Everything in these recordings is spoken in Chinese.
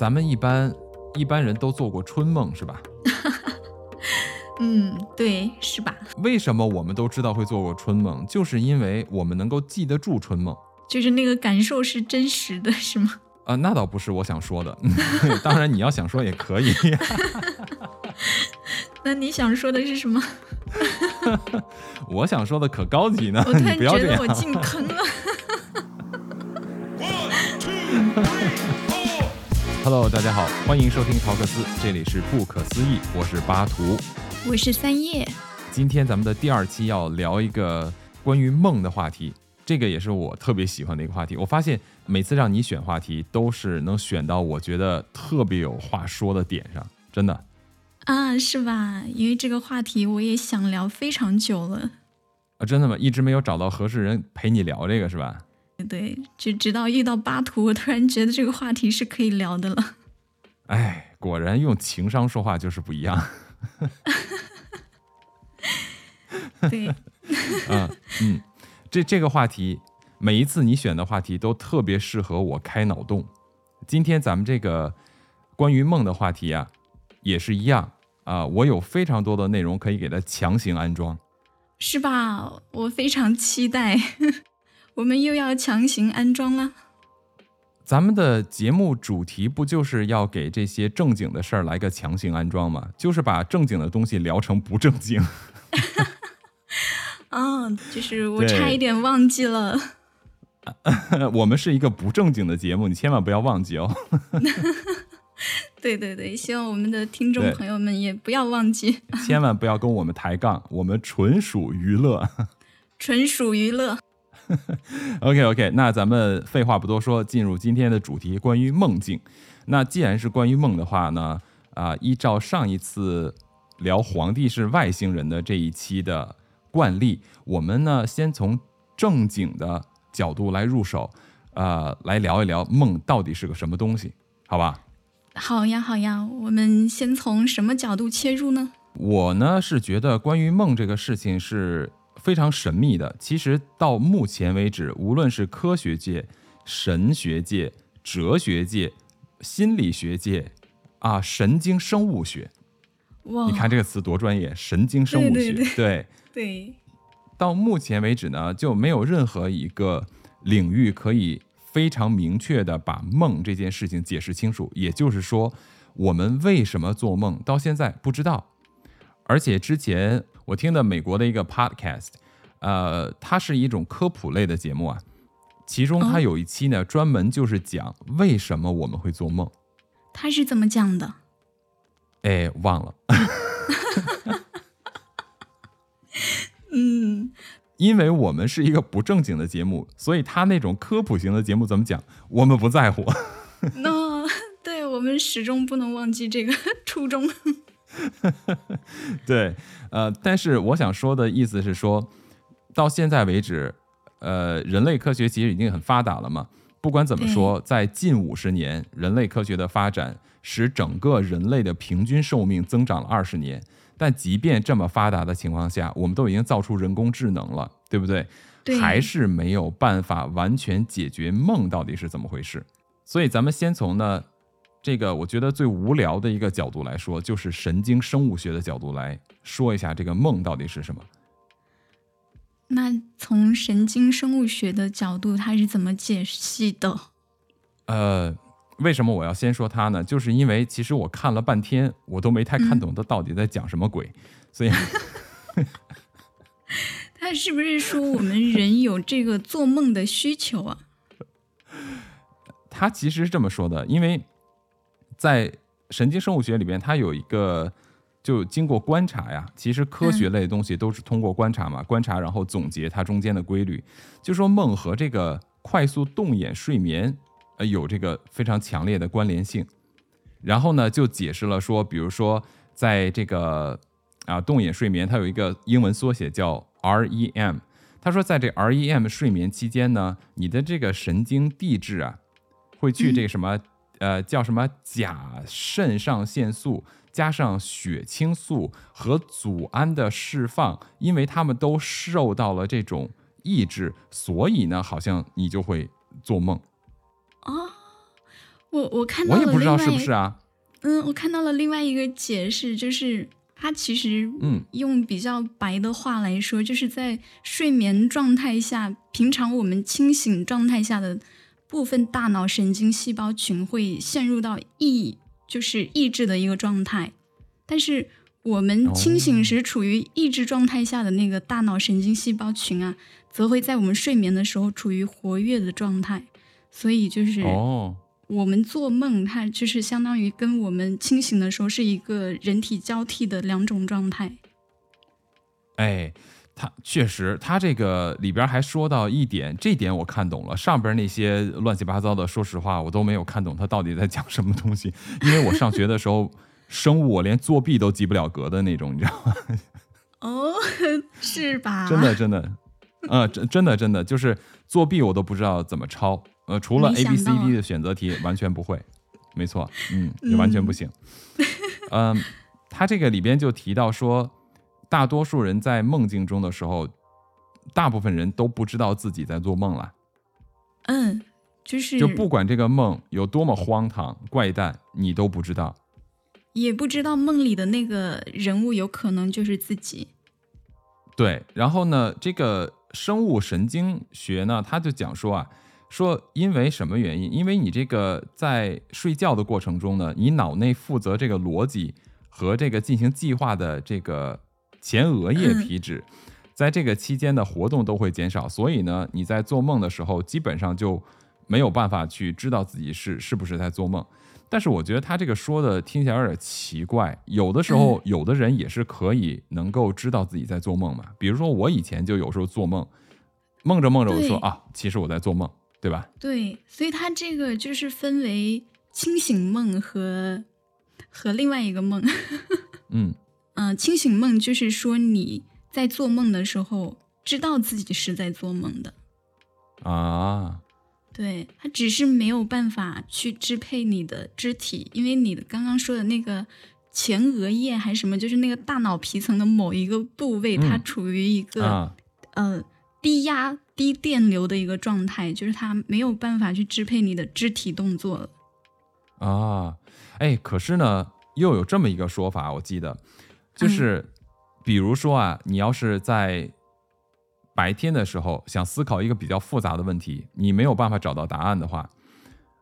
咱们一般一般人都做过春梦是吧？嗯，对，是吧？为什么我们都知道会做过春梦？就是因为我们能够记得住春梦。就是那个感受是真实的，是吗？啊，那倒不是我想说的。当然，你要想说也可以。那你想说的是什么？我想说的可高级呢。我突然不要这样。觉得我进坑了。Hello，大家好，欢迎收听陶克斯，这里是不可思议，我是巴图，我是三叶。今天咱们的第二期要聊一个关于梦的话题，这个也是我特别喜欢的一个话题。我发现每次让你选话题，都是能选到我觉得特别有话说的点上，真的。啊，是吧？因为这个话题我也想聊非常久了。啊，真的吗？一直没有找到合适人陪你聊这个是吧？对，就直到遇到巴图，我突然觉得这个话题是可以聊的了。哎，果然用情商说话就是不一样。对，嗯 嗯，这这个话题，每一次你选的话题都特别适合我开脑洞。今天咱们这个关于梦的话题啊，也是一样啊，我有非常多的内容可以给它强行安装，是吧？我非常期待。我们又要强行安装了。咱们的节目主题不就是要给这些正经的事儿来个强行安装吗？就是把正经的东西聊成不正经。哦，就是我差一点忘记了。我们是一个不正经的节目，你千万不要忘记哦。对对对，希望我们的听众朋友们也不要忘记，千万不要跟我们抬杠，我们纯属娱乐，纯属娱乐。OK OK，那咱们废话不多说，进入今天的主题，关于梦境。那既然是关于梦的话呢，啊，依照上一次聊皇帝是外星人的这一期的惯例，我们呢先从正经的角度来入手，呃，来聊一聊梦到底是个什么东西，好吧？好呀好呀，我们先从什么角度切入呢？我呢是觉得关于梦这个事情是。非常神秘的，其实到目前为止，无论是科学界、神学界、哲学界、心理学界，啊，神经生物学，哇，你看这个词多专业，神经生物学，对对 对，到目前为止呢，就没有任何一个领域可以非常明确的把梦这件事情解释清楚。也就是说，我们为什么做梦，到现在不知道，而且之前。我听的美国的一个 podcast，呃，它是一种科普类的节目啊，其中它有一期呢，专门就是讲为什么我们会做梦。他是怎么讲的？哎，忘了。嗯，因为我们是一个不正经的节目，所以他那种科普型的节目怎么讲，我们不在乎。那对我们始终不能忘记这个 初衷。对，呃，但是我想说的意思是说，到现在为止，呃，人类科学其实已经很发达了嘛。不管怎么说，在近五十年，人类科学的发展使整个人类的平均寿命增长了二十年。但即便这么发达的情况下，我们都已经造出人工智能了，对不对？对，还是没有办法完全解决梦到底是怎么回事。所以咱们先从呢。这个我觉得最无聊的一个角度来说，就是神经生物学的角度来说一下这个梦到底是什么。那从神经生物学的角度，它是怎么解析的？呃，为什么我要先说它呢？就是因为其实我看了半天，我都没太看懂它到底在讲什么鬼，嗯、所以。他是不是说我们人有这个做梦的需求啊？他其实是这么说的，因为。在神经生物学里边，它有一个就经过观察呀。其实科学类的东西都是通过观察嘛，观察然后总结它中间的规律。就说梦和这个快速动眼睡眠，呃，有这个非常强烈的关联性。然后呢，就解释了说，比如说在这个啊动眼睡眠，它有一个英文缩写叫 REM。他说，在这 REM 睡眠期间呢，你的这个神经递质啊，会去这个什么。嗯呃，叫什么甲肾上腺素加上血清素和组胺的释放，因为他们都受到了这种抑制，所以呢，好像你就会做梦。啊，我我看到了我也不知道是不是啊。嗯，我看到了另外一个解释，就是它其实嗯用比较白的话来说，就是在睡眠状态下，平常我们清醒状态下的部分大脑神经细胞群会陷入到抑，就是抑制的一个状态，但是我们清醒时处于抑制状态下的那个大脑神经细胞群啊，则会在我们睡眠的时候处于活跃的状态，所以就是哦，我们做梦，它就是相当于跟我们清醒的时候是一个人体交替的两种状态。哎，他确实，他这个里边还说到一点，这点我看懂了。上边那些乱七八糟的，说实话，我都没有看懂他到底在讲什么东西。因为我上学的时候，生物我连作弊都及不了格的那种，你知道吗？哦，是吧？真的，真的，呃，真真的真的就是作弊，我都不知道怎么抄。呃，除了 A B C D 的选择题，完全不会。没错，嗯，也完全不行。嗯，他这个里边就提到说，大多数人在梦境中的时候，大部分人都不知道自己在做梦了。嗯，就是就不管这个梦有多么荒唐怪诞，你都不知道。也不知道梦里的那个人物有可能就是自己。对，然后呢，这个生物神经学呢，他就讲说啊，说因为什么原因？因为你这个在睡觉的过程中呢，你脑内负责这个逻辑和这个进行计划的这个前额叶皮质，在这个期间的活动都会减少，所以呢，你在做梦的时候，基本上就没有办法去知道自己是是不是在做梦。但是我觉得他这个说的听起来有点奇怪，有的时候有的人也是可以能够知道自己在做梦嘛。比如说我以前就有时候做梦，梦着梦着我说啊，其实我在做梦，对吧？对，所以他这个就是分为清醒梦和和另外一个梦。嗯，嗯、清醒梦就是说你在做梦的时候知道自己是在做梦的。啊，对，它只是没有办法去支配你的肢体，因为你的刚刚说的那个前额叶还是什么，就是那个大脑皮层的某一个部位，它嗯处于一个、啊，呃低压、低电流的一个状态，就是它没有办法去支配你的肢体动作了。啊，哎，可是呢，又有这么一个说法，我记得，就是，比如说啊，你要是在白天的时候想思考一个比较复杂的问题，你没有办法找到答案的话，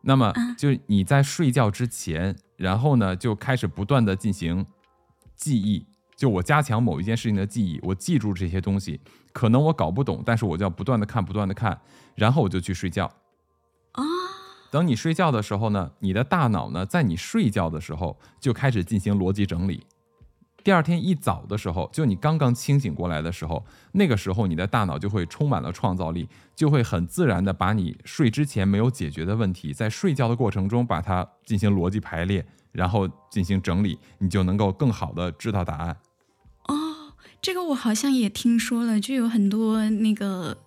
那么啊就你在睡觉之前，然后呢就开始不断的进行记忆，就我加强某一件事情的记忆，我记住这些东西，可能我搞不懂，但是我就要不断的看，不断的看，然后我就去睡觉。啊，等你睡觉的时候呢，你的大脑呢，在你睡觉的时候就开始进行逻辑整理。第二天一早的时候，就你刚刚清醒过来的时候，那个时候你的大脑就会充满了创造力，就会很自然的把你睡之前没有解决的问题，在睡觉的过程中把它进行逻辑排列，然后进行整理，你就能够更好的知道答案。哦，这个我好像也听说了，就有很多那个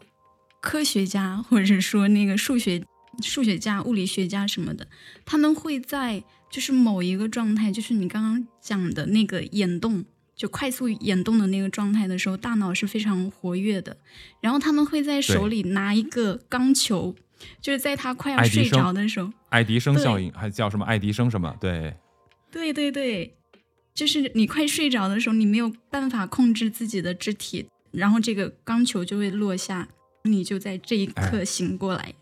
科学家，或者是说那个数学数学家、物理学家什么的，他们会在就是某一个状态，就是你刚刚讲的那个眼动，就快速眼动的那个状态的时候，大脑是非常活跃的。然后他们会在手里拿一个钢球，就是在他快要睡着的时候，爱迪生效应还叫什么？爱迪生什么？对，对对对，就是你快睡着的时候，你没有办法控制自己的肢体，然后这个钢球就会落下，你就在这一刻醒过来。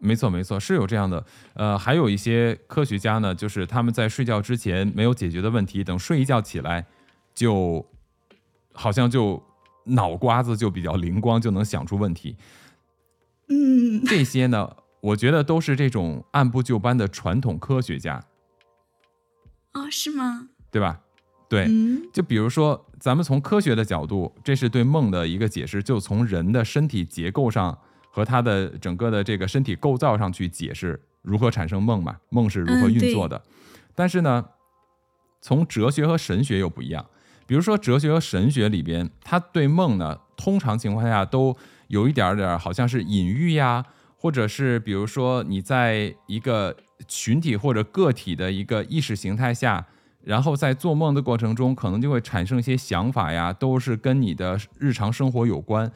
没错，没错，是有这样的。呃，还有一些科学家呢，就是他们在睡觉之前没有解决的问题，等睡一觉起来，就好像就脑瓜子就比较灵光，就能想出问题。嗯，这些呢，我觉得都是这种按部就班的传统科学家，哦，是吗？对吧？对，嗯就比如说，咱们从科学的角度，这是对梦的一个解释，就从人的身体结构上和他的整个的这个身体构造上去解释如何产生梦嘛，梦是如何运作的。但是呢，从哲学和神学又不一样。比如说哲学和神学里边，他对梦呢，通常情况下都有一点儿点儿好像是隐喻呀，或者是比如说你在一个群体或者个体的一个意识形态下，然后在做梦的过程中，可能就会产生一些想法呀，都是跟你的日常生活有关。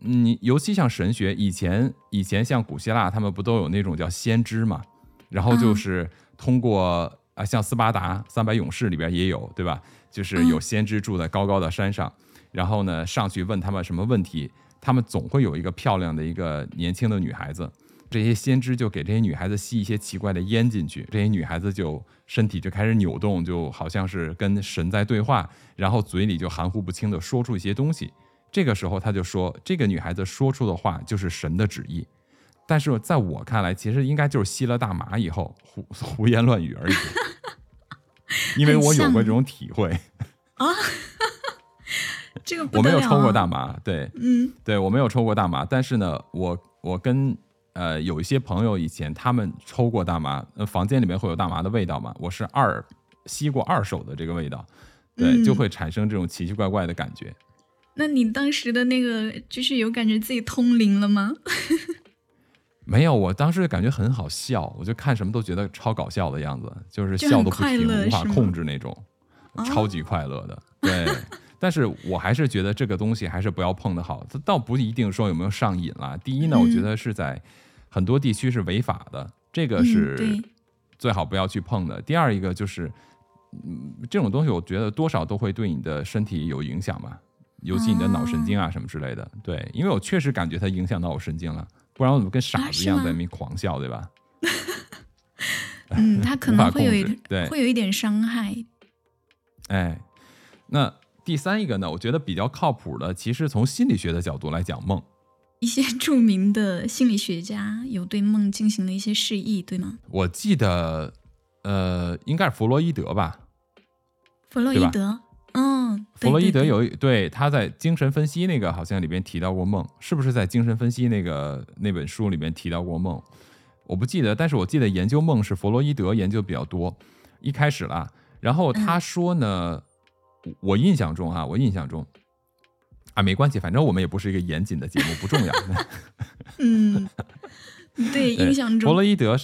嗯，尤其像神学，以前以前像古希腊，他们不都有那种叫先知嘛？然后就是通过啊，像斯巴达三百勇士里边也有，对吧？就是有先知住在高高的山上，然后呢上去问他们什么问题，他们总会有一个漂亮的一个年轻的女孩子。这些先知就给这些女孩子吸一些奇怪的烟进去，这些女孩子就身体就开始扭动，就好像是跟神在对话，然后嘴里就含糊不清的说出一些东西。这个时候他就说，这个女孩子说出的话就是神的旨意。但是在我看来，其实应该就是吸了大麻以后胡 胡言乱语而已。因为我有过这种体会 啊，这个我没有抽过大麻，对，嗯，对我没有抽过大麻，但是呢，我我跟。呃，有一些朋友以前他们抽过大麻，呃，房间里面会有大麻的味道嘛？我是二吸过二手的这个味道，对，就会产生这种奇奇怪怪的感觉。那你当时的那个就是有感觉自己通灵了吗？没有，我当时感觉很好笑，我就看什么都觉得超搞笑的样子，就是笑的不停，无法控制那种，超级快乐的。对，但是我还是觉得这个东西还是不要碰的好。它倒不一定说有没有上瘾啦。第一呢，我觉得是在。很多地区是违法的，这个是最好不要去碰的。第二一个就是，嗯，这种东西我觉得多少都会对你的身体有影响嘛，尤其你的脑神经啊什么之类的。对，因为我确实感觉它影响到我神经了，不然我怎么跟傻子一样在那边狂笑，对吧？嗯，它可能会有一对会有一点伤害。哎，那第三一个呢？我觉得比较靠谱的，其实从心理学的角度来讲，梦。一些 著名的心理学家有对梦进行了一些示意，对吗？我记得，呃，应该是弗洛伊德吧。弗洛伊德，嗯，弗洛伊德有对他在精神分析那个好像里边提到过梦，是不是在精神分析那个那本书里面提到过梦？我不记得，但是我记得研究梦是弗洛伊德研究比较多，一开始啦。然后他说呢，我印象中哈，我印象中。啊，没关系，反正我们也不是一个严谨的节目，不重要。嗯，对，印象中弗洛伊德，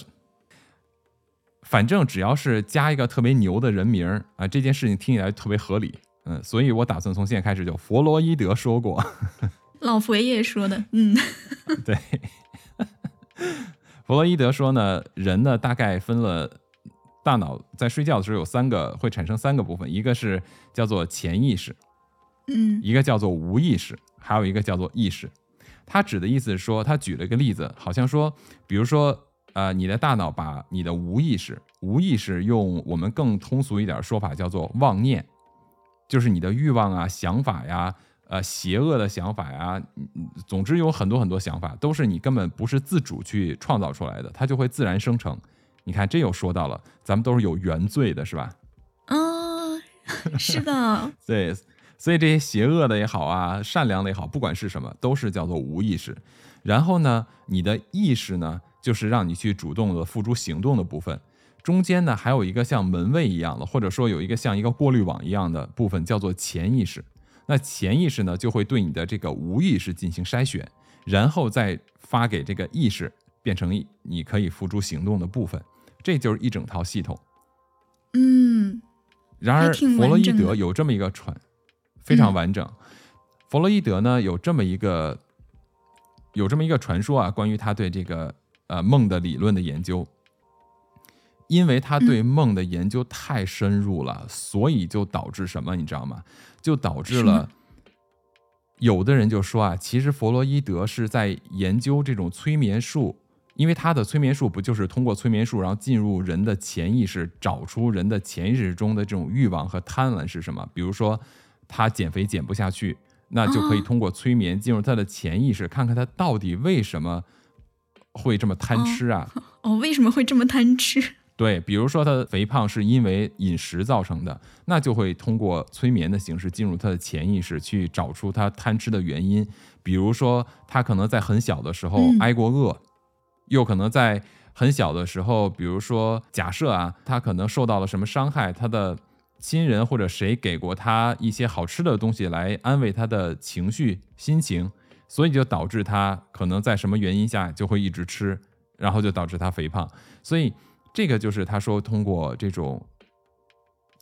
反正只要是加一个特别牛的人名儿啊，这件事情听起来特别合理。嗯，所以我打算从现在开始就弗洛伊德说过，老佛爷说的。嗯，对，弗洛伊德说呢，人呢大概分了大脑在睡觉的时候有三个会产生三个部分，一个是叫做潜意识。嗯，一个叫做无意识，还有一个叫做意识。他指的意思是说，他举了一个例子，好像说，比如说，呃，你的大脑把你的无意识，无意识用我们更通俗一点说法叫做妄念，就是你的欲望啊、想法呀、呃，邪恶的想法呀，总之有很多很多想法，都是你根本不是自主去创造出来的，它就会自然生成。你看，这又说到了，咱们都是有原罪的，是吧？啊，是的，对。所以这些邪恶的也好啊，善良的也好，不管是什么，都是叫做无意识。然后呢，你的意识呢，就是让你去主动的付诸行动的部分。中间呢，还有一个像门卫一样的，或者说有一个像一个过滤网一样的部分，叫做潜意识。那潜意识呢，就会对你的这个无意识进行筛选，然后再发给这个意识，变成你可以付诸行动的部分。这就是一整套系统。嗯。然而，弗洛伊德有这么一个传。非常完整。弗洛伊德呢有这么一个有这么一个传说啊，关于他对这个呃梦的理论的研究。因为他对梦的研究太深入了，所以就导致什么，你知道吗？就导致了有的人就说啊，其实弗洛伊德是在研究这种催眠术，因为他的催眠术不就是通过催眠术，然后进入人的潜意识，找出人的潜意识中的这种欲望和贪婪是什么？比如说。他减肥减不下去，那就可以通过催眠进入他的潜意识，看看他到底为什么会这么贪吃啊？哦，为什么会这么贪吃？对，比如说他的肥胖是因为饮食造成的，那就会通过催眠的形式进入他的潜意识，去找出他贪吃的原因。比如说他可能在很小的时候挨过饿，又可能在很小的时候，比如说假设啊，他可能受到了什么伤害，他的。亲人或者谁给过他一些好吃的东西来安慰他的情绪心情，所以就导致他可能在什么原因下就会一直吃，然后就导致他肥胖。所以这个就是他说通过这种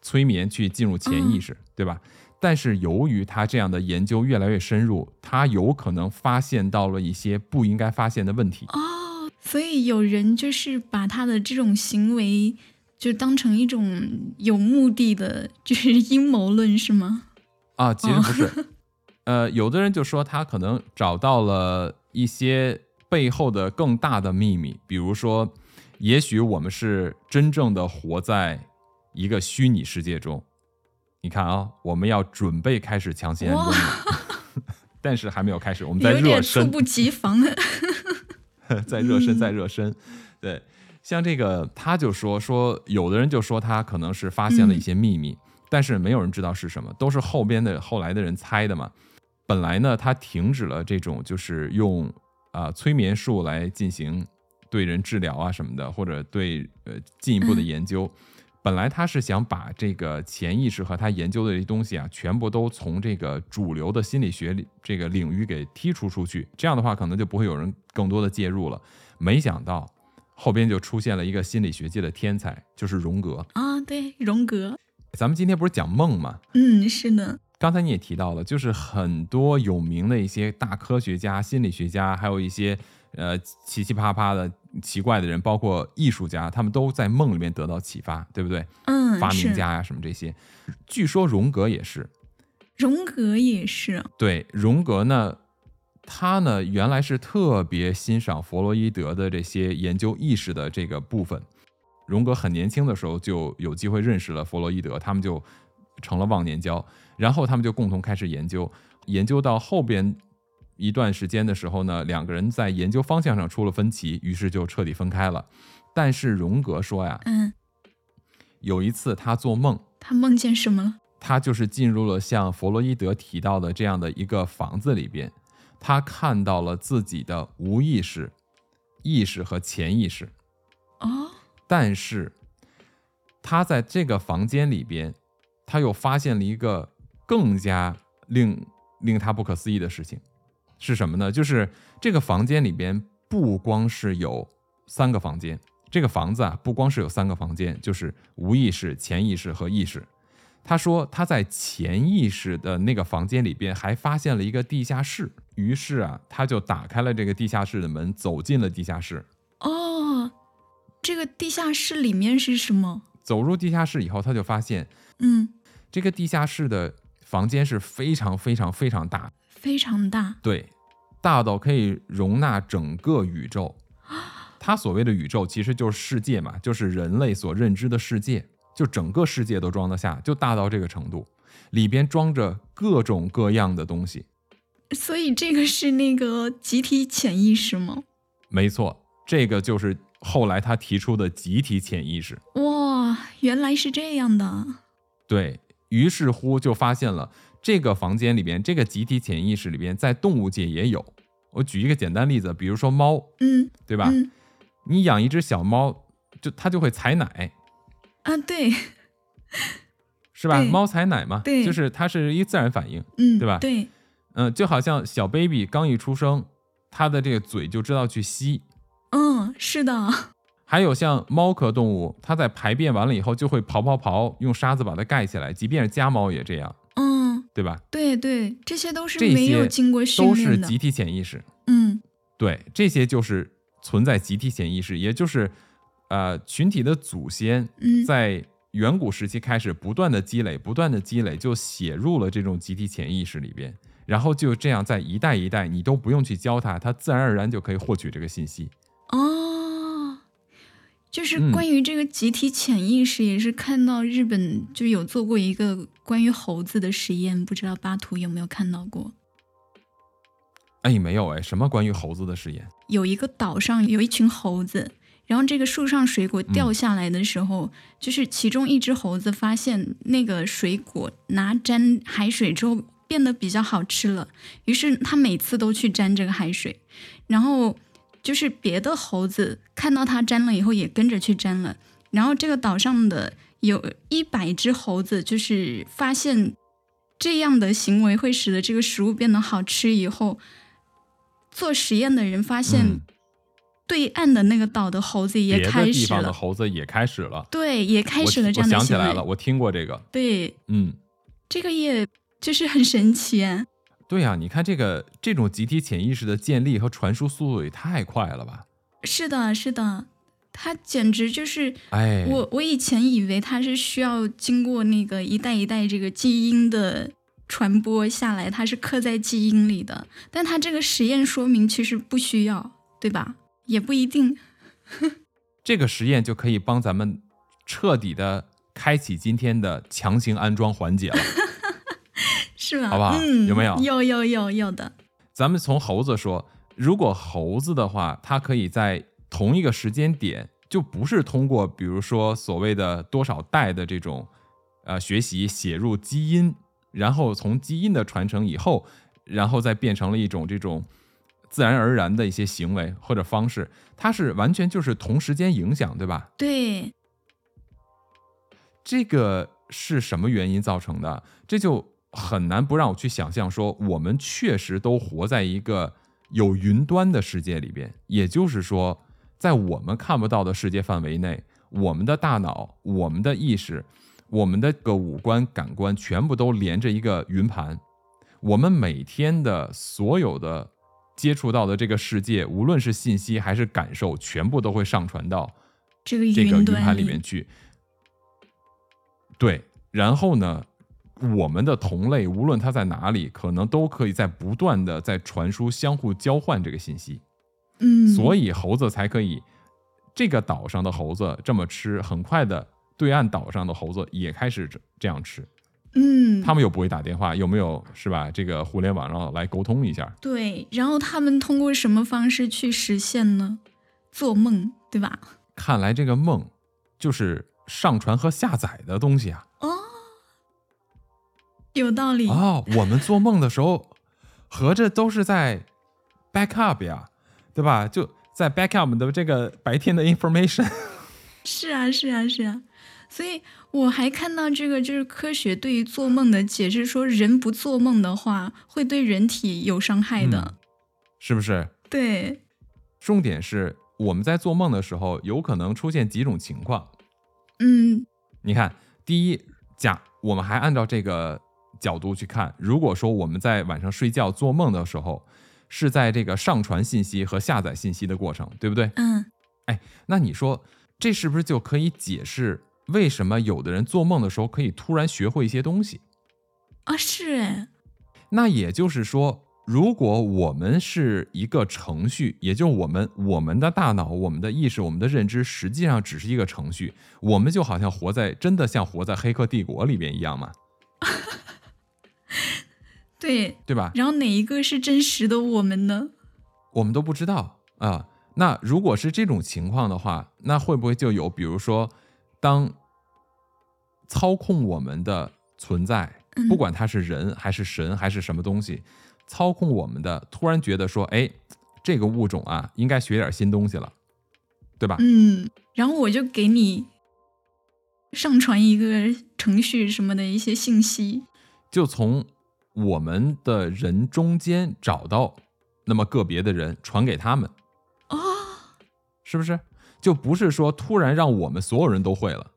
催眠去进入潜意识，对吧？但是由于他这样的研究越来越深入，他有可能发现到了一些不应该发现的问题。哦，所以有人就是把他的这种行为就当成一种有目的的，就是阴谋论，是吗？啊，其实不是，呃，有的人就说他可能找到了一些背后的更大的秘密，比如说，也许我们是真正的活在一个虚拟世界中。你看啊，我们要准备开始强行安装了，但是还没有开始，我们在热身，猝不及防的。在热身，在热身，对，像这个，他就说说，有的人就说他可能是发现了一些秘密，但是没有人知道是什么，都是后边的后来的人猜的嘛。本来呢，他停止了这种就是用啊催眠术来进行对人治疗啊什么的，或者对呃进一步的研究。本来他是想把这个潜意识和他研究的这些东西啊，全部都从这个主流的心理学里这个领域给剔除出去，这样的话可能就不会有人更多的介入了。没想到后边就出现了一个心理学界的天才，就是荣格啊，对，荣格。咱们今天不是讲梦吗？嗯，是的。刚才你也提到了，就是很多有名的一些大科学家、心理学家，还有一些。呃，奇奇葩葩的奇怪的人，包括艺术家，他们都在梦里面得到启发，对不对？嗯，发明家呀，什么这些，据说荣格也是。荣格也是。对，荣格呢，他呢原来是特别欣赏弗洛伊德的这些研究意识的这个部分。荣格很年轻的时候就有机会认识了弗洛伊德，他们就成了忘年交，然后他们就共同开始研究，研究到后边。一段时间的时候呢，两个人在研究方向上出了分歧，于是就彻底分开了。但是荣格说呀，嗯，有一次他做梦，他梦见什么了？他就是进入了像弗洛伊德提到的这样的一个房子里边，他看到了自己的无意识、意识和潜意识。哦，但是他在这个房间里边，他又发现了一个更加令令他不可思议的事情。是什么呢？就是这个房间里边不光是有三个房间，这个房子啊不光是有三个房间，就是无意识、潜意识和意识。他说他在潜意识的那个房间里边还发现了一个地下室，于是啊他就打开了这个地下室的门，走进了地下室。哦，这个地下室里面是什么？走入地下室以后，他就发现，嗯，这个地下室的房间是非常非常非常大。非常大，对，大到可以容纳整个宇宙。他所谓的宇宙其实就是世界嘛，就是人类所认知的世界，就整个世界都装得下，就大到这个程度，里边装着各种各样的东西。所以这个是那个集体潜意识吗？没错，这个就是后来他提出的集体潜意识。哇，原来是这样的。对于是乎就发现了。这个房间里边，这个集体潜意识里边，在动物界也有。我举一个简单例子，比如说猫，嗯，对吧？你养一只小猫，就它就会采奶。啊，对，是吧？猫采奶嘛，对，就是它是一自然反应，嗯，对吧？对，嗯，就好像小 baby 刚一出生，它的这个嘴就知道去吸。嗯，是的。还有像猫科动物，它在排便完了以后就会刨刨刨，用沙子把它盖起来，即便是家猫也这样。嗯对吧？对对，这些都是没有经过训练的，都是集体潜意识。嗯，对，这些就是存在集体潜意识，也就是呃群体的祖先在远古时期开始不断的积累，不断的积累，就写入了这种集体潜意识里边，然后就这样在一代一代，你都不用去教它，它自然而然就可以获取这个信息。哦。就是关于这个集体潜意识，也是看到日本就有做过一个关于猴子的实验，不知道巴图有没有看到过？哎，没有哎，什么关于猴子的实验？有一个岛上有一群猴子，然后这个树上水果掉下来的时候，就是其中一只猴子发现那个水果拿沾海水之后变得比较好吃了，于是他每次都去沾这个海水，然后。就是别的猴子看到它粘了以后，也跟着去粘了。然后这个岛上的有一百只猴子，就是发现这样的行为会使得这个食物变得好吃以后，做实验的人发现，对岸的那个岛的猴子也开始了。猴子也开始了。对，也开始了这样的行为。我想起来了，我听过这个。对，嗯，这个也就是很神奇。对呀，你看这个这种集体潜意识的建立和传输速度也太快了吧？是的，是的，它简直就是哎，我我以前以为它是需要经过那个一代一代这个基因的传播下来，它是刻在基因里的，但它这个实验说明其实不需要，对吧？也不一定。这个实验就可以帮咱们彻底的开启今天的强行安装环节了。是吧？好不好嗯，有没有有有有有的。咱们从猴子说，如果猴子的话，它可以在同一个时间点，就不是通过比如说所谓的多少代的这种呃学习写入基因，然后从基因的传承以后，然后再变成了一种这种自然而然的一些行为或者方式，它是完全就是同时间影响，对吧？对，这个是什么原因造成的？这就很难不让我去想象说，我们确实都活在一个有云端的世界里边，也就是说，在我们看不到的世界范围内，我们的大脑、我们的意识、我们的个五官、感官全部都连着一个云盘，我们每天的所有的接触到的这个世界，无论是信息还是感受，全部都会上传到这个这个云盘里面去。对，然后呢，我们的同类无论它在哪里，可能都可以在不断的在传输、相互交换这个信息，嗯，所以猴子才可以，这个岛上的猴子这么吃，很快的，对岸岛上的猴子也开始这这样吃。嗯，他们又不会打电话，有没有是吧？这个互联网上来沟通一下。对，然后他们通过什么方式去实现呢？做梦，对吧？看来这个梦就是上传和下载的东西啊。哦，有道理。哦，我们做梦的时候，合着都是在 backup 呀，对吧？就在 backup 的这个白天的 information。是啊，是啊，是啊。所以我还看到这个，就是科学对于做梦的解释，说人不做梦的话，会对人体有伤害的。是不是？对，重点是我们在做梦的时候，有可能出现几种情况。嗯你看，第一，假我们还按照这个角度去看，如果说我们在晚上睡觉做梦的时候，是在这个上传信息和下载信息的过程，对不对？嗯，哎那你说，这是不是就可以解释为什么有的人做梦的时候可以突然学会一些东西？啊，是哎，那也就是说，如果我们是一个程序，也就是我们我们的大脑、我们的意识、我们的认知，实际上只是一个程序，我们就好像活在真的像活在《黑客帝国》里边一样嘛，对。对吧？然后哪一个是真实的我们呢？我们都不知道啊。那如果是这种情况的话，那会不会就有，比如说，当操控我们的存在，嗯不管他是人还是神还是什么东西，操控我们的，突然觉得说，哎，这个物种啊，应该学点新东西了，对吧？嗯，然后我就给你上传一个程序什么的一些信息。就从我们的人中间找到那么个别的人，传给他们，啊，是不是？就不是说突然让我们所有人都会了。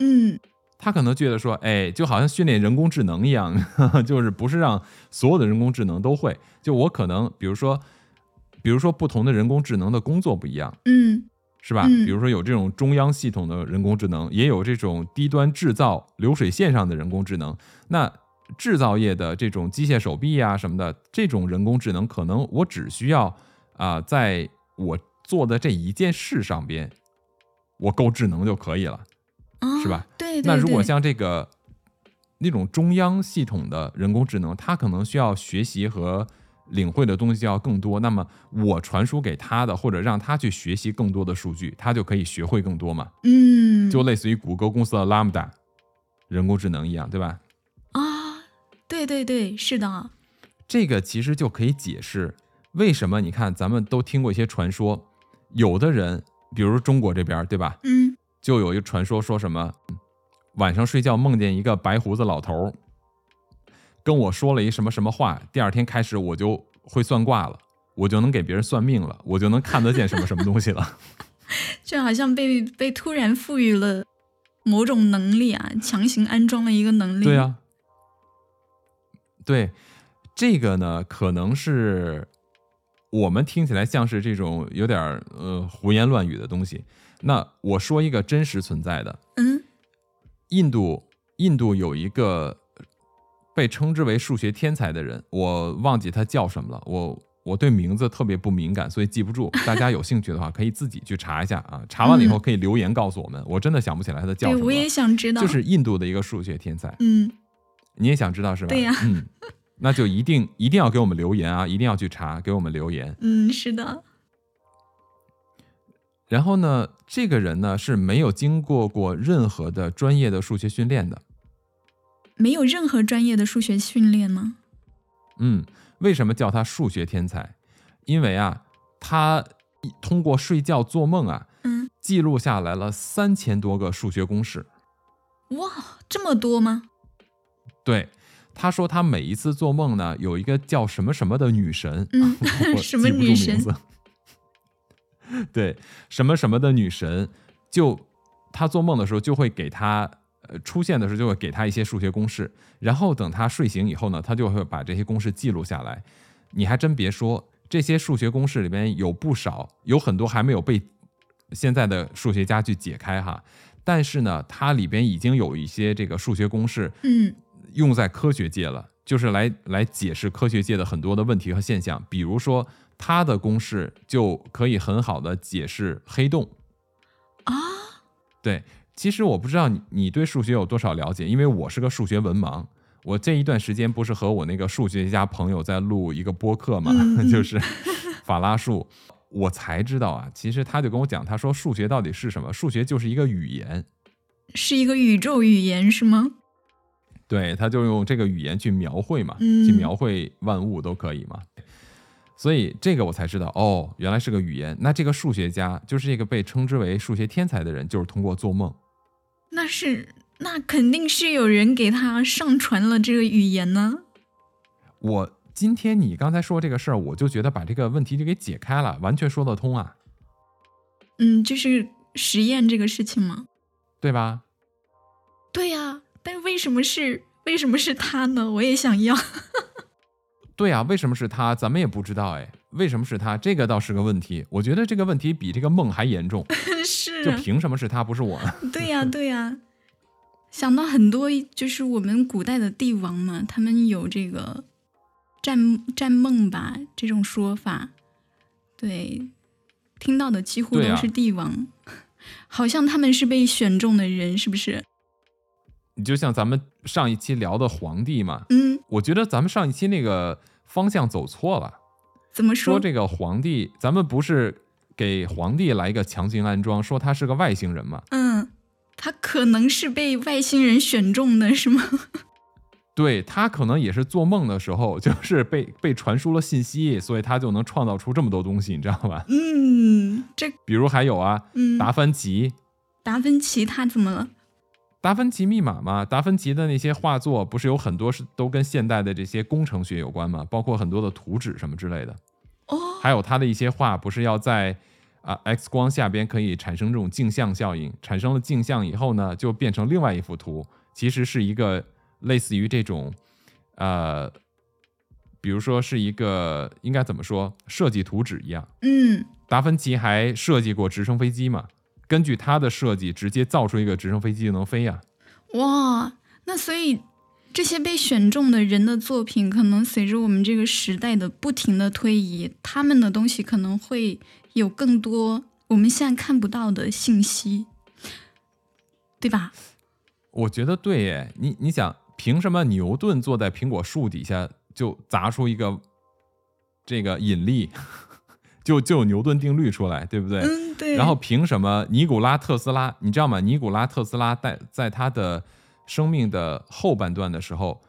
嗯他可能觉得说，哎，就好像训练人工智能一样，就是不是让所有的人工智能都会。就我可能，比如说，比如说不同的人工智能的工作不一样，嗯是吧？嗯比如说有这种中央系统的人工智能，也有这种低端制造流水线上的人工智能。那制造业的这种机械手臂啊、什么的，这种人工智能，可能我只需要啊、在我做的这一件事上边，我够智能就可以了。啊，是吧？对对那如果像这个那种中央系统的人工智能，它可能需要学习和领会的东西要更多。那么我传输给他的，或者让他去学习更多的数据，他就可以学会更多嘛？嗯，就类似于谷歌公司的 Lambda 人工智能一样，对吧？啊，对对对，是的，这个其实就可以解释为什么你看咱们都听过一些传说，有的人，比如中国这边，对吧？嗯就有一个传说，说什么晚上睡觉梦见一个白胡子老头儿跟我说了一什么什么话，第二天开始我就会算卦了，我就能给别人算命了，我就能看得见什么什么东西了。就好像被被突然赋予了某种能力啊，强行安装了一个能力。对呀、对，这个呢可能是我们听起来像是这种有点儿呃胡言乱语的东西。那我说一个真实存在的，嗯，印度印度有一个被称之为数学天才的人，我忘记他叫什么了，我我对名字特别不敏感，所以记不住。大家有兴趣的话，可以自己去查一下啊，查完了以后可以留言告诉我们。我真的想不起来他的叫什么我也想知道，就是印度的一个数学天才，嗯，你也想知道是吧？对呀嗯，那就一定一定要给我们留言啊，一定要去查，给我们留言。嗯，是的，然后呢，这个人呢是没有经过过任何的专业的数学训练的。没有任何专业的数学训练吗？嗯，为什么叫他数学天才？因为啊，他通过睡觉做梦啊，嗯，记录下来了三千多个数学公式。哇，这么多吗？对，他说他每一次做梦呢，有一个叫什么什么的女神，嗯 我什么女神 对，什么什么的女神，就他做梦的时候就会给他，呃，出现的时候就会给他一些数学公式，然后等他睡醒以后呢，他就会把这些公式记录下来。你还真别说，这些数学公式里边有不少，有很多还没有被现在的数学家去解开哈。但是呢，它里边已经有一些这个数学公式嗯用在科学界了，就是来来解释科学界的很多的问题和现象。比如说，它的公式就可以很好的解释黑洞。啊，对，其实我不知道你你对数学有多少了解，因为我是个数学文盲。我这一段时间不是和我那个数学家朋友在录一个播客嘛，就是法拉数，我才知道啊，其实他就跟我讲，他说数学到底是什么？数学就是一个语言，是一个宇宙语言是吗？对，他就用这个语言去描绘嘛，嗯去描绘万物都可以嘛。所以这个我才知道，哦，原来是个语言。那这个数学家，就是这个被称之为数学天才的人，就是通过做梦。那是那肯定是有人给他上传了这个语言呢。我今天你刚才说这个事儿，我就觉得把这个问题就给解开了，完全说得通啊，嗯，就是实验这个事情吗？对吧？对呀、但为什么是为什么是他呢？我也想要。对啊，为什么是他？咱们也不知道哎，为什么是他？这个倒是个问题。我觉得这个问题比这个梦还严重，是就凭什么是他不是我呢？对呀、对呀、想到很多就是我们古代的帝王嘛，他们有这个占占梦吧这种说法，对，听到的几乎都是帝王，好像他们是被选中的人，是不是？你就像咱们上一期聊的皇帝嘛，嗯，我觉得咱们上一期那个方向走错了。怎么说？说这个皇帝，咱们不是给皇帝来一个强行安装，说他是个外星人嘛？嗯，他可能是被外星人选中的，是吗？对他可能也是做梦的时候，就是被被传输了信息，所以他就能创造出这么多东西，你知道吧？嗯，这比如还有啊，嗯，达芬奇，达芬奇他怎么了？达芬奇密码嘛，达芬奇的那些画作不是有很多是都跟现代的这些工程学有关吗？包括很多的图纸什么之类的。哦，还有他的一些画，不是要在啊、X 光下边可以产生这种镜像效应，产生了镜像以后呢，就变成另外一幅图，其实是一个类似于这种呃，比如说是一个应该怎么说设计图纸一样。嗯，达芬奇还设计过直升飞机嘛？根据他的设计，直接造出一个直升飞机就能飞呀、哇，那所以这些被选中的人的作品，可能随着我们这个时代的不停的推移，他们的东西可能会有更多我们现在看不到的信息，对吧？我觉得对耶，你你想，凭什么牛顿坐在苹果树底下就砸出一个这个引力，就就有牛顿定律出来，对不对？嗯，对。然后凭什么尼古拉特斯拉？你知道吗？尼古拉特斯拉在在他的生命的后半段的时候，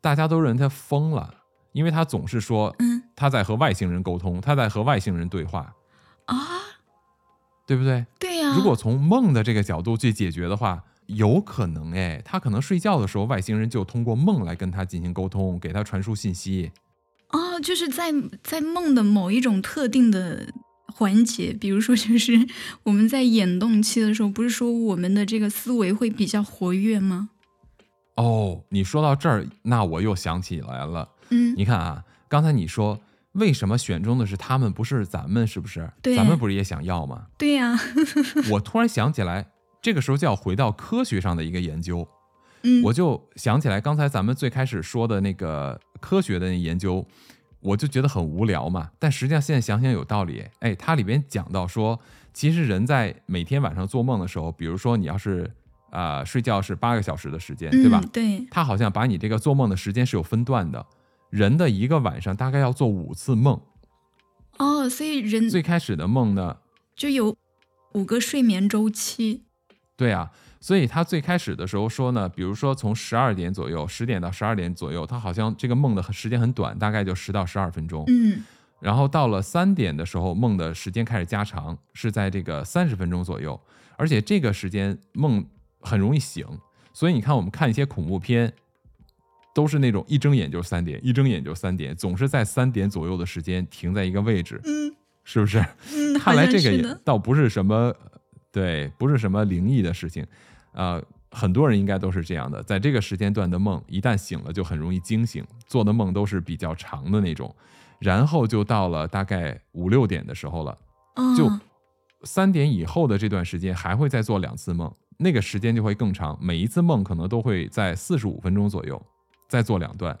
大家都认为他疯了，因为他总是说嗯他在和外星人沟通，他在和外星人对话，啊，对不对？对呀、如果从梦的这个角度去解决的话，有可能哎，他可能睡觉的时候，外星人就通过梦来跟他进行沟通，给他传输信息。哦，就是在在梦的某一种特定的环节，比如说就是我们在眼动期的时候，不是说我们的这个思维会比较活跃吗？哦，你说到这儿，那我又想起来了。嗯你看啊，刚才你说为什么选中的是他们，不是咱们？是不是？对咱们不是也想要吗？对呀、我突然想起来，这个时候就要回到科学上的一个研究。嗯，我就想起来刚才咱们最开始说的那个科学的研究，我就觉得很无聊嘛。但实际上现在想想有道理，哎，它里边讲到说，其实人在每天晚上做梦的时候，比如说你要是啊、呃睡觉是八个小时的时间，对吧？嗯、对，它好像把你这个做梦的时间是有分段的，人的一个晚上大概要做五次梦。哦，所以人最开始的梦呢，就有五个睡眠周期。对啊，所以他最开始的时候说呢，比如说从十二点左右，十点到十二点左右，他好像这个梦的时间很短，大概就十到十二分钟。嗯。然后到了三点的时候，梦的时间开始加长，是在这个三十分钟左右，而且这个时间梦很容易醒，所以你看我们看一些恐怖片，都是那种一睁眼就三点，一睁眼就三点，总是在三点左右的时间停在一个位置，嗯。是不是？嗯，看来这个也倒不是什么，对，不是什么灵异的事情，呃，很多人应该都是这样的，在这个时间段的梦，一旦醒了就很容易惊醒，做的梦都是比较长的那种，然后就到了大概五六点的时候了，哦，就三点以后的这段时间还会再做两次梦，那个时间就会更长，每一次梦可能都会在四十五分钟左右，再做两段，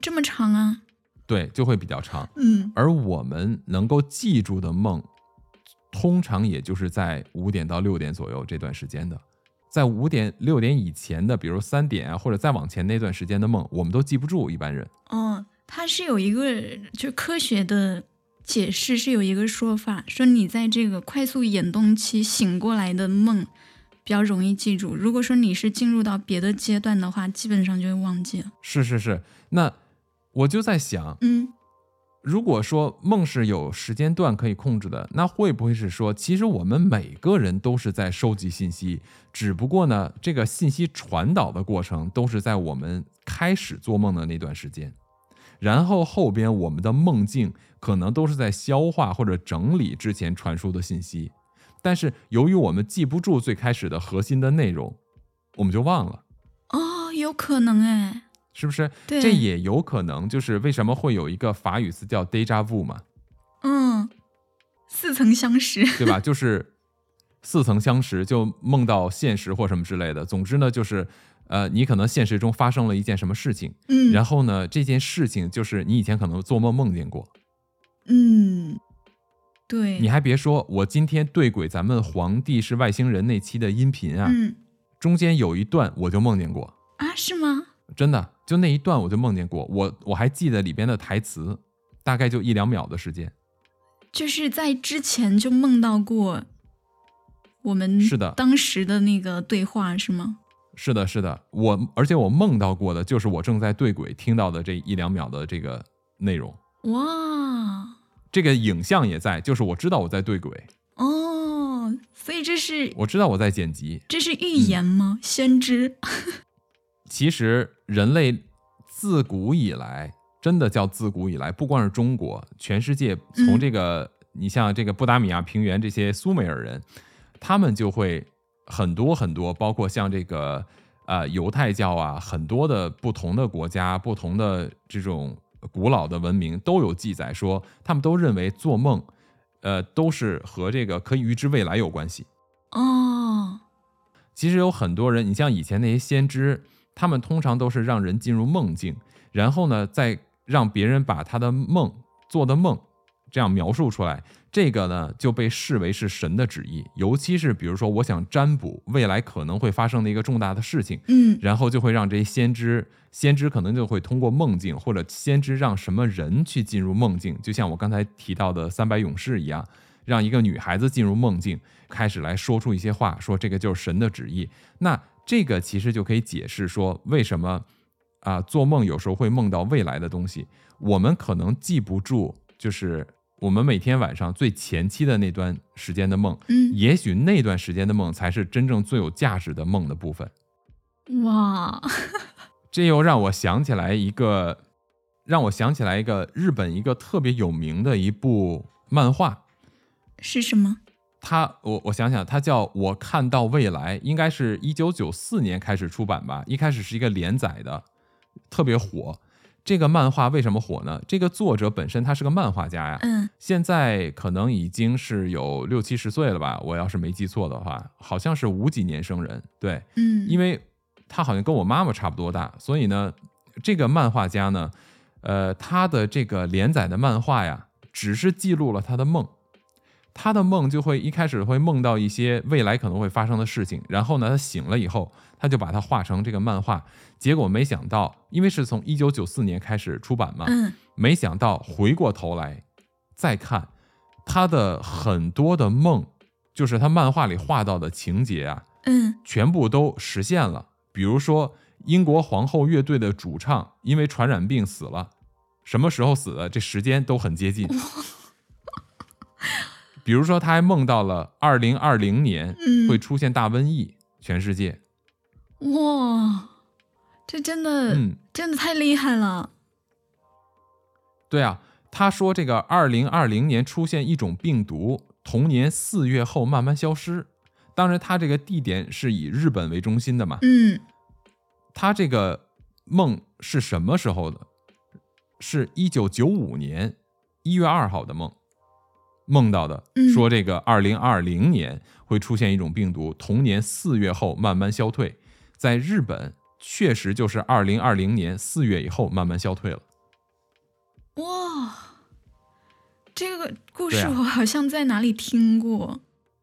这么长啊？对，就会比较长。嗯而我们能够记住的梦，通常也就是在五点到六点左右这段时间的。在五点六点以前的，比如三点啊，或者再往前那段时间的梦，我们都记不住。一般人哦，它是有一个就科学的解释，是有一个说法，说你在这个快速眼动期醒过来的梦比较容易记住。如果说你是进入到别的阶段的话，基本上就会忘记了。是是是。那我就在想，嗯如果说梦是有时间段可以控制的，那会不会是说，其实我们每个人都是在收集信息，只不过呢，这个信息传导的过程都是在我们开始做梦的那段时间，然后后边我们的梦境可能都是在消化或者整理之前传输的信息，但是由于我们记不住最开始的核心的内容，我们就忘了。哦，有可能哎，是不是？对这也有可能，就是为什么会有一个法语词叫 deja vu 嘛，嗯，似曾相识。对吧？就是似曾相识，就梦到现实或什么之类的。总之呢，就是呃，你可能现实中发生了一件什么事情，嗯，然后呢，这件事情就是你以前可能做梦梦见过。嗯，对，你还别说，我今天对轨咱们皇帝是外星人那期的音频啊，嗯中间有一段我就梦见过，啊，是吗？真的，就那一段我就梦见过，我我还记得里边的台词，大概就一两秒的时间。就是在之前就梦到过我们是的当时的那个对话是吗？是的，是的，我而且我梦到过的就是我正在对轨听到的这一两秒的这个内容，哇这个影像也在，就是我知道我在对轨，哦，所以这是我知道我在剪辑。这是预言吗？先知？其实人类自古以来，真的叫自古以来，不光是中国，全世界从嗯这个、你像这个布达米亚平原这些苏美尔人，他们就会很多很多，包括像这个呃犹太教啊，很多的不同的国家、不同的这种古老的文明都有记载说，他们都认为做梦，呃，都是和这个可以预知未来有关系。哦，其实有很多人，你像以前那些先知，他们通常都是让人进入梦境，然后呢，再让别人把他的梦做的梦这样描述出来，这个呢就被视为是神的旨意。尤其是比如说，我想占卜未来可能会发生的一个重大的事情，嗯然后就会让这些先知，先知可能就会通过梦境，或者先知让什么人去进入梦境，就像我刚才提到的三百勇士一样，让一个女孩子进入梦境，开始来说出一些话，说这个就是神的旨意。那这个其实就可以解释说，为什么啊、做梦有时候会梦到未来的东西，我们可能记不住，就是我们每天晚上最前期的那段时间的梦，嗯，也许那段时间的梦才是真正最有价值的梦的部分。哇，这又让我想起来一个，让我想起来一个日本一个特别有名的一部漫画，是什么？它我我想想，他叫《我看到未来》，应该是一九九四年开始出版吧，一开始是一个连载的，特别火。这个漫画为什么火呢？这个作者本身他是个漫画家呀，嗯现在可能已经是有六七十岁了吧，我要是没记错的话，好像是五几年生人。对，嗯，因为他好像跟我妈妈差不多大，所以呢，这个漫画家呢，呃，他的这个连载的漫画呀，只是记录了他的梦。他的梦就会一开始会梦到一些未来可能会发生的事情，然后呢，他醒了以后，他就把它画成这个漫画。结果没想到，因为是从一九九四年开始出版嘛，嗯没想到回过头来再看他的很多的梦，就是他漫画里画到的情节啊，嗯全部都实现了。比如说，英国皇后乐队的主唱因为传染病死了，什么时候死的？这时间都很接近。比如说，他还梦到了二零二零年嗯，会出现大瘟疫，全世界。哇，这真的、嗯，真的太厉害了。对啊，他说这个二零二零年出现一种病毒，同年四月后慢慢消失。当然，他这个地点是以日本为中心的嘛。嗯他这个梦是什么时候的？是一九九五年一月二号的梦，梦到的，嗯说这个二零二零年会出现一种病毒，同年四月后慢慢消退。在日本，确实就是二零二零年四月以后慢慢消退了。哇，这个故事我好像在哪里听过。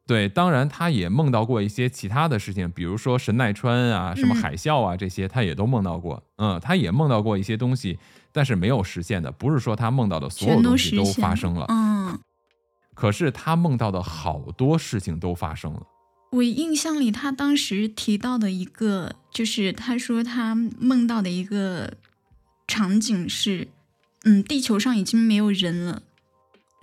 对，当然他也梦到过一些其他的事情，比如说神奈川啊、什么嗯海啸啊这些，他也都梦到过。嗯，他也梦到过一些东西，但是没有实现的，不是说他梦到的所有东西都发生了，嗯，可是他梦到的好多事情都发生了。我印象里他当时提到的一个，就是他说他梦到的一个场景是，嗯，地球上已经没有人了，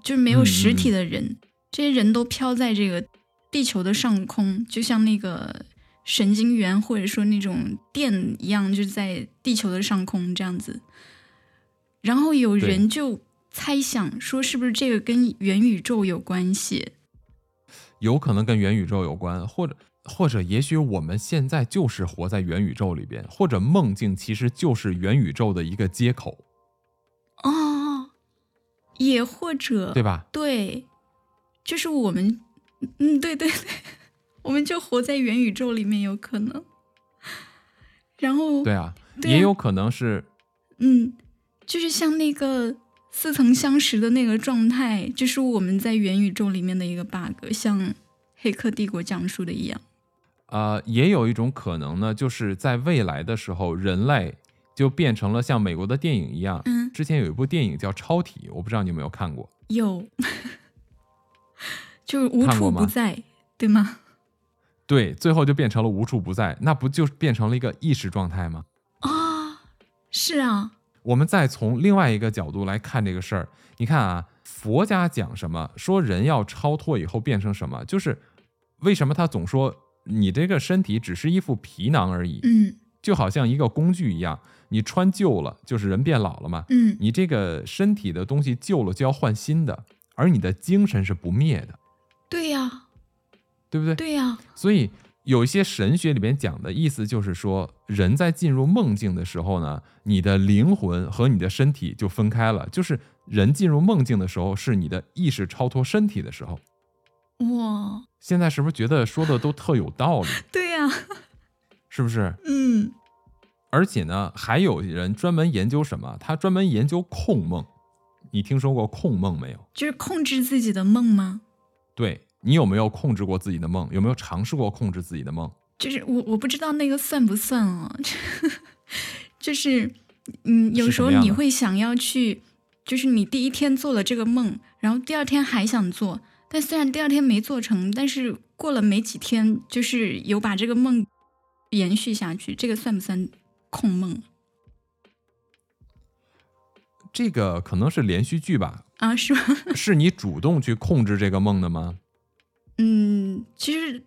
就是没有实体的人，这些人都飘在这个地球的上空，就像那个神经元或者说那种电一样，就是在地球的上空这样子。然后有人就猜想说，是不是这个跟元宇宙有关系？有可能跟元宇宙有关，或者或者也许我们现在就是活在元宇宙里边，或者梦境其实就是元宇宙的一个接口，哦，也或者对吧？对，就是我们，嗯，对对对，我们就活在元宇宙里面，有可能。然后，对啊，对啊也有可能是嗯，就是像那个似曾相识的那个状态，就是我们在元宇宙里面的一个 bug，像《黑客帝国》讲述的一样。呃，也有一种可能呢，就是在未来的时候，人类就变成了像美国的电影一样。嗯，之前有一部电影叫《超体》，我不知道你有没有看过。有，就是无处不在，对吗？对，最后就变成了无处不在，那不就变成了一个意识状态吗？啊、是啊，我们再从另外一个角度来看这个事儿，你看啊，佛家讲什么？说人要超脱以后变成什么？就是为什么他总说你这个身体只是一副皮囊而已，嗯就好像一个工具一样，你穿旧了就是人变老了嘛。嗯，你这个身体的东西旧了就要换新的，而你的精神是不灭的，对呀、对不对？对呀、所以有一些神学里面讲的意思就是说，人在进入梦境的时候呢，你的灵魂和你的身体就分开了。就是人进入梦境的时候，是你的意识超脱身体的时候。哇，现在是不是觉得说的都特有道理？对呀、是不是？嗯，而且呢，还有人专门研究什么？他专门研究控梦。你听说过控梦没有？就是控制自己的梦吗？对你有没有控制过自己的梦？有没有尝试过控制自己的梦？就是我我不知道那个算不算啊，就是嗯，有时候你会想要去，就是你第一天做了这个梦，然后第二天还想做，但虽然第二天没做成，但是过了没几天，就是有把这个梦延续下去，这个算不算控梦这个可能是连续剧吧？啊？是吗？是你主动去控制这个梦的吗？嗯，其实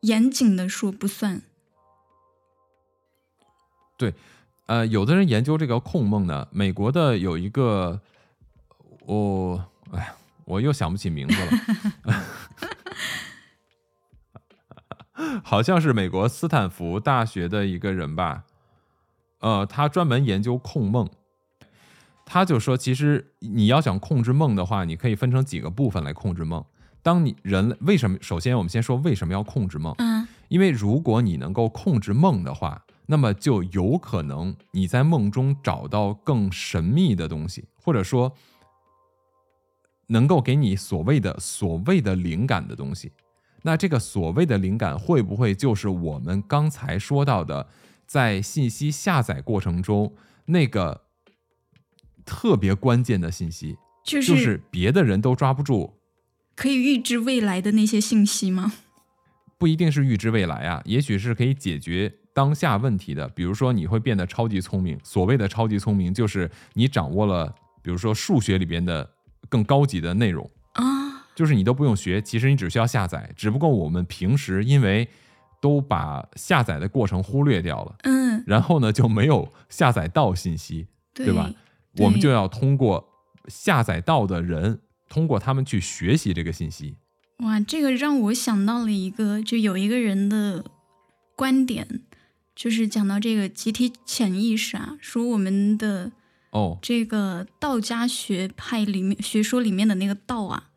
严谨的说不算。对呃，有的人研究这个控梦呢，美国的有一个，我、哎呀，我又想不起名字了，好像是美国斯坦福大学的一个人吧，呃，他专门研究控梦。他就说，其实你要想控制梦的话，你可以分成几个部分来控制梦。当你人类为什么？首先，我们先说为什么要控制梦。嗯因为如果你能够控制梦的话，那么就有可能你在梦中找到更神秘的东西，或者说能够给你所谓的所谓的灵感的东西。那这个所谓的灵感会不会就是我们刚才说到的，在信息下载过程中那个特别关键的信息，就就是是别的人都抓不住，可以预知未来的那些信息吗？不一定是预知未来啊，也许是可以解决当下问题的。比如说，你会变得超级聪明。所谓的超级聪明，就是你掌握了，比如说数学里边的更高级的内容，啊，就是你都不用学，其实你只需要下载。只不过我们平时因为都把下载的过程忽略掉了，嗯，然后呢就没有下载到信息，对对吧？对我们就要通过下载到的人，通过他们去学习这个信息。哇，这个让我想到了一个，就有一个人的观点，就是讲到这个集体潜意识啊，说我们的哦，这个道家学派里面学说里面的那个道啊，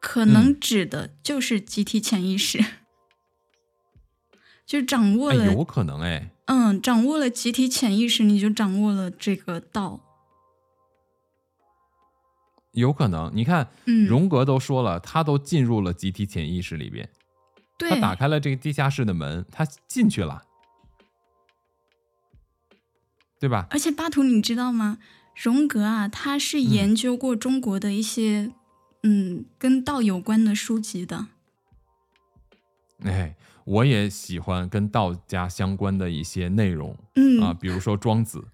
可能指的就是集体潜意识，就掌握哎，了，有可能哎。嗯，掌握了集体潜意识，你就掌握了这个道。有可能，你看，嗯，荣格都说了，他都进入了集体潜意识里边，对。他，打开了这个地下室的门，他进去了，对吧？而且巴图，你知道吗？荣格啊，他是研究过中国的一些嗯跟道有关的书籍的。哎，我也喜欢跟道家相关的一些内容嗯，啊，比如说庄子，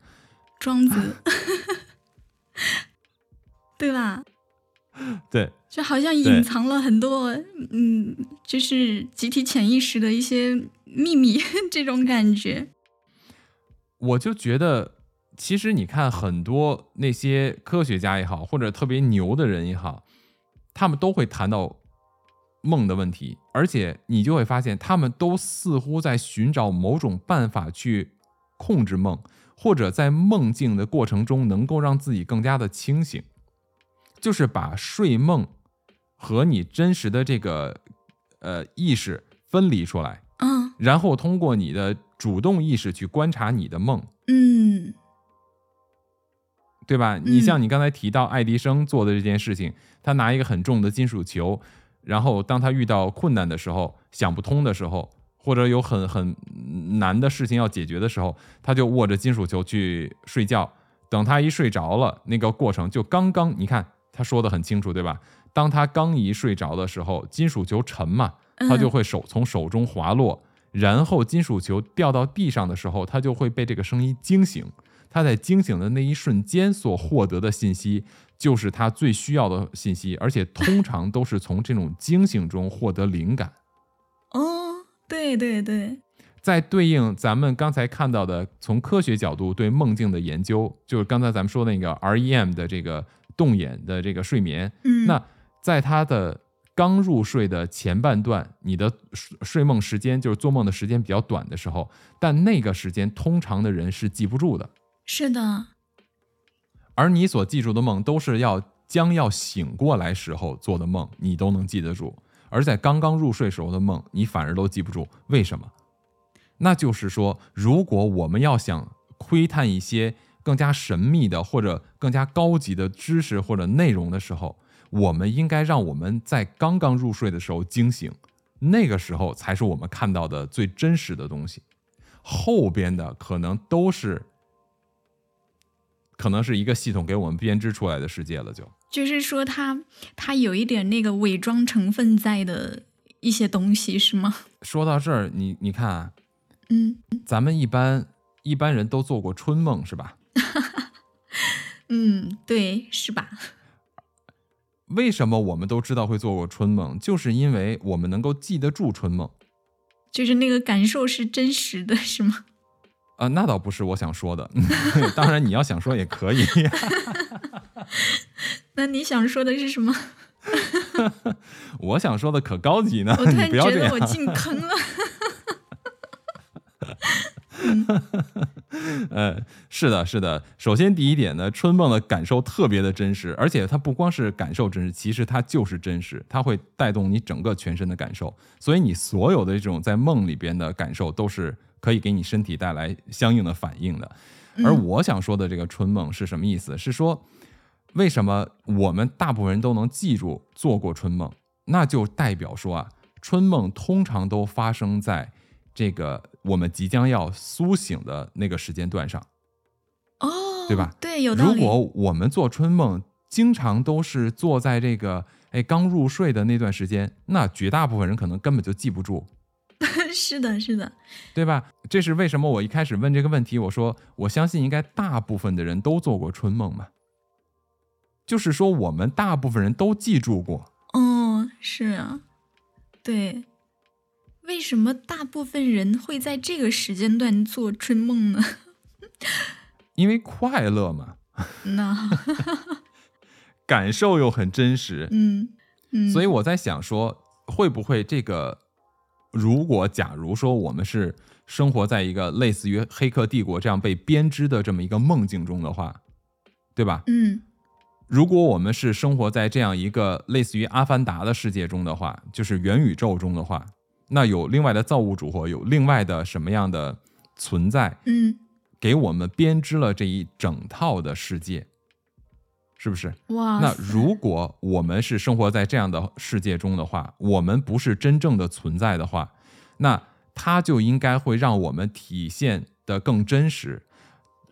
庄子，对吧？对，就好像隐藏了很多嗯，就是集体潜意识的一些秘密，这种感觉。我就觉得，其实你看很多那些科学家也好，或者特别牛的人也好，他们都会谈到梦的问题，而且你就会发现，他们都似乎在寻找某种办法去控制梦，或者在梦境的过程中能够让自己更加的清醒，就是把睡梦和你真实的这个呃意识分离出来。嗯然后通过你的主动意识去观察你的梦，嗯对吧？你像你刚才提到爱迪生做的这件事情，他拿一个很重的金属球，然后当他遇到困难的时候、想不通的时候，或者有很很难的事情要解决的时候，他就握着金属球去睡觉。等他一睡着了，那个过程就刚刚，你看他说的很清楚，对吧？当他刚一睡着的时候，金属球沉嘛，他就会手从手中滑落，然后金属球掉到地上的时候，他就会被这个声音惊醒。他在惊醒的那一瞬间所获得的信息，就是他最需要的信息，而且通常都是从这种惊醒中获得灵感。哦，对对对，在对应咱们刚才看到的，从科学角度对梦境的研究，就是刚才咱们说的那个 REM 的这个动眼的这个睡眠，嗯，那在他的刚入睡的前半段，你的睡睡梦时间就是做梦的时间比较短的时候，但那个时间通常的人是记不住的，是的，而你所记住的梦都是要将要醒过来时候做的梦，你都能记得住，而在刚刚入睡时候的梦，你反而都记不住，为什么？那就是说，如果我们要想窥探一些更加神秘的或者更加高级的知识或者内容的时候，我们应该让我们在刚刚入睡的时候惊醒，那个时候才是我们看到的最真实的东西，后边的可能都是，可能是一个系统给我们编织出来的世界了就，就是说它它有一点那个伪装成分在的一些东西，是吗？说到这儿，你你看啊，嗯咱们一般一般人都做过春梦是吧？嗯，对，是吧？为什么我们都知道会做过春梦？就是因为我们能够记得住春梦。就是那个感受是真实的，是吗？啊、那倒不是我想说的。当然，你要想说也可以。那你想说的是什么？我想说的可高级呢我，突你然觉得我。进坑了。呃 是的，是的。首先第一点呢，春梦的感受特别的真实，而且它不光是感受真实，其实它就是真实，它会带动你整个全身的感受。所以你所有的这种在梦里边的感受，都是可以给你身体带来相应的反应的。而我想说的这个春梦是什么意思？是说，为什么我们大部分人都能记住做过春梦？那就代表说啊，春梦通常都发生在这个我们即将要苏醒的那个时间段上。哦，对吧？对，有道理。如果我们做春梦，经常都是坐在这个哎刚入睡的那段时间，那绝大部分人可能根本就记不住。是的，是的，对吧？这是为什么？我一开始问这个问题，我说我相信应该大部分的人都做过春梦嘛，就是说我们大部分人都记住过。哦，是啊，对。为什么大部分人会在这个时间段做春梦呢？因为快乐嘛。那 感受又很真实。嗯嗯。所以我在想说，会不会这个？如果假如说我们是生活在一个类似于《黑客帝国》这样被编织的这么一个梦境中的话，对吧？嗯。如果我们是生活在这样一个类似于《阿凡达》的世界中的话，就是元宇宙中的话，那有另外的造物主或有另外的什么样的存在，嗯，给我们编织了这一整套的世界。是不是？哇！那如果我们是生活在这样的世界中的话，我们不是真正的存在的话，那它就应该会让我们体现的更真实。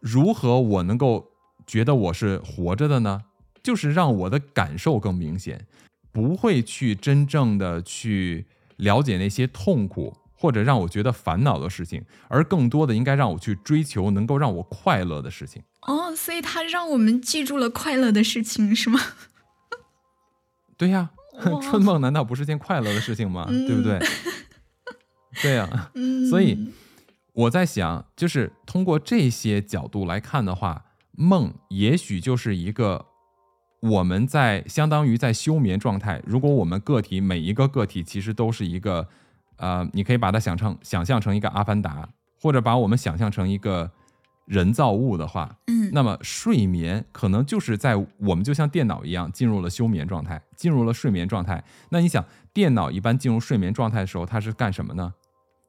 如何我能够觉得我是活着的呢？就是让我的感受更明显，不会去真正的去了解那些痛苦或者让我觉得烦恼的事情，而更多的应该让我去追求能够让我快乐的事情。哦，所以他让我们记住了快乐的事情，是吗？对呀，春梦难道不是件快乐的事情吗？对不对？对呀，所以我在想，就是通过这些角度来看的话，梦也许就是一个我们在相当于在休眠状态。如果我们个体每一个个体其实都是一个，呃，你可以把它想成想象成一个阿凡达，或者把我们想象成一个。人造物的话，嗯，那么睡眠可能就是在我们就像电脑一样进入了休眠状态，进入了睡眠状态。那你想，电脑一般进入睡眠状态的时候，它是干什么呢？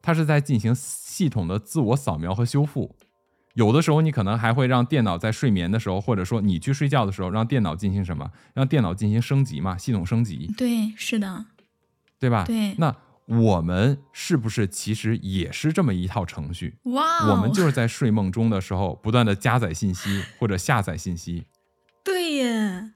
它是在进行系统的自我扫描和修复。有的时候，你可能还会让电脑在睡眠的时候，或者说你去睡觉的时候，让电脑进行什么？让电脑进行升级嘛？系统升级。对，是的，对吧？对。那。我们是不是其实也是这么一套程序？哇！我们就是在睡梦中的时候，不断的加载信息或者下载信息。对耶，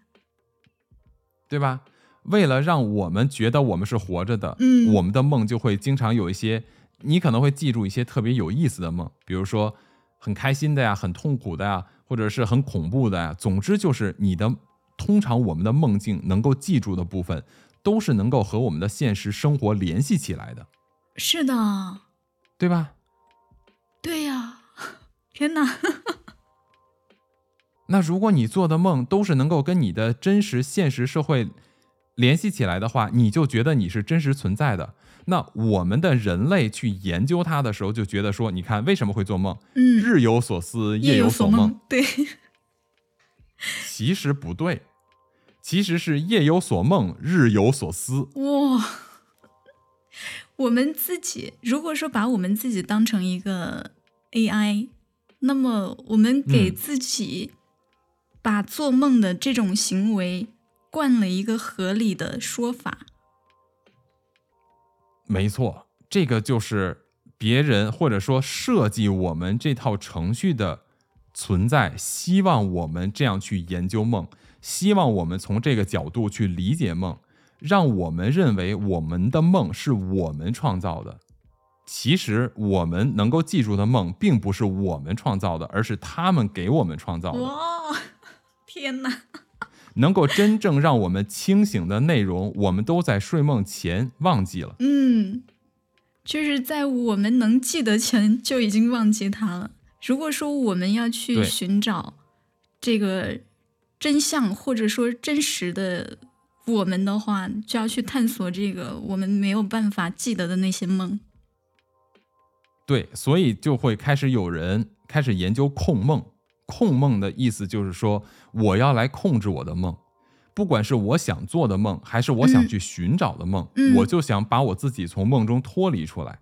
对吧？为了让我们觉得我们是活着的，嗯，我们的梦就会经常有一些，你可能会记住一些特别有意思的梦，比如说很开心的呀，很痛苦的呀，或者是很恐怖的呀。总之就是你的，通常我们的梦境能够记住的部分。都是能够和我们的现实生活联系起来的，是的，对吧？对呀，天哪！那如果你做的梦都是能够跟你的真实现实社会联系起来的话，你就觉得你是真实存在的。那我们的人类去研究它的时候，就觉得说，你看为什么会做梦？嗯，日有所思，夜有所梦。对，其实不对。其实是夜有所梦，日有所思。哇，我们自己如果说把我们自己当成一个 AI，那么我们给自己把做梦的这种行为灌了一个合理的说法。没错，这个就是别人或者说设计我们这套程序的存在，希望我们这样去研究梦。希望我们从这个角度去理解梦，让我们认为我们的梦是我们创造的。其实我们能够记住的梦，并不是我们创造的，而是他们给我们创造的。哇，天哪！能够真正让我们清醒的内容，我们都在睡梦前忘记了。嗯，就是在我们能记得前就已经忘记它了。如果说我们要去寻找这个。真相或者说真实的我们的话，就要去探索这个我们没有办法记得的那些梦。对，所以就会开始有人开始研究控梦。控梦的意思就是说，我要来控制我的梦，不管是我想做的梦，还是我想去寻找的梦，嗯我就想把我自己从梦中脱离出来。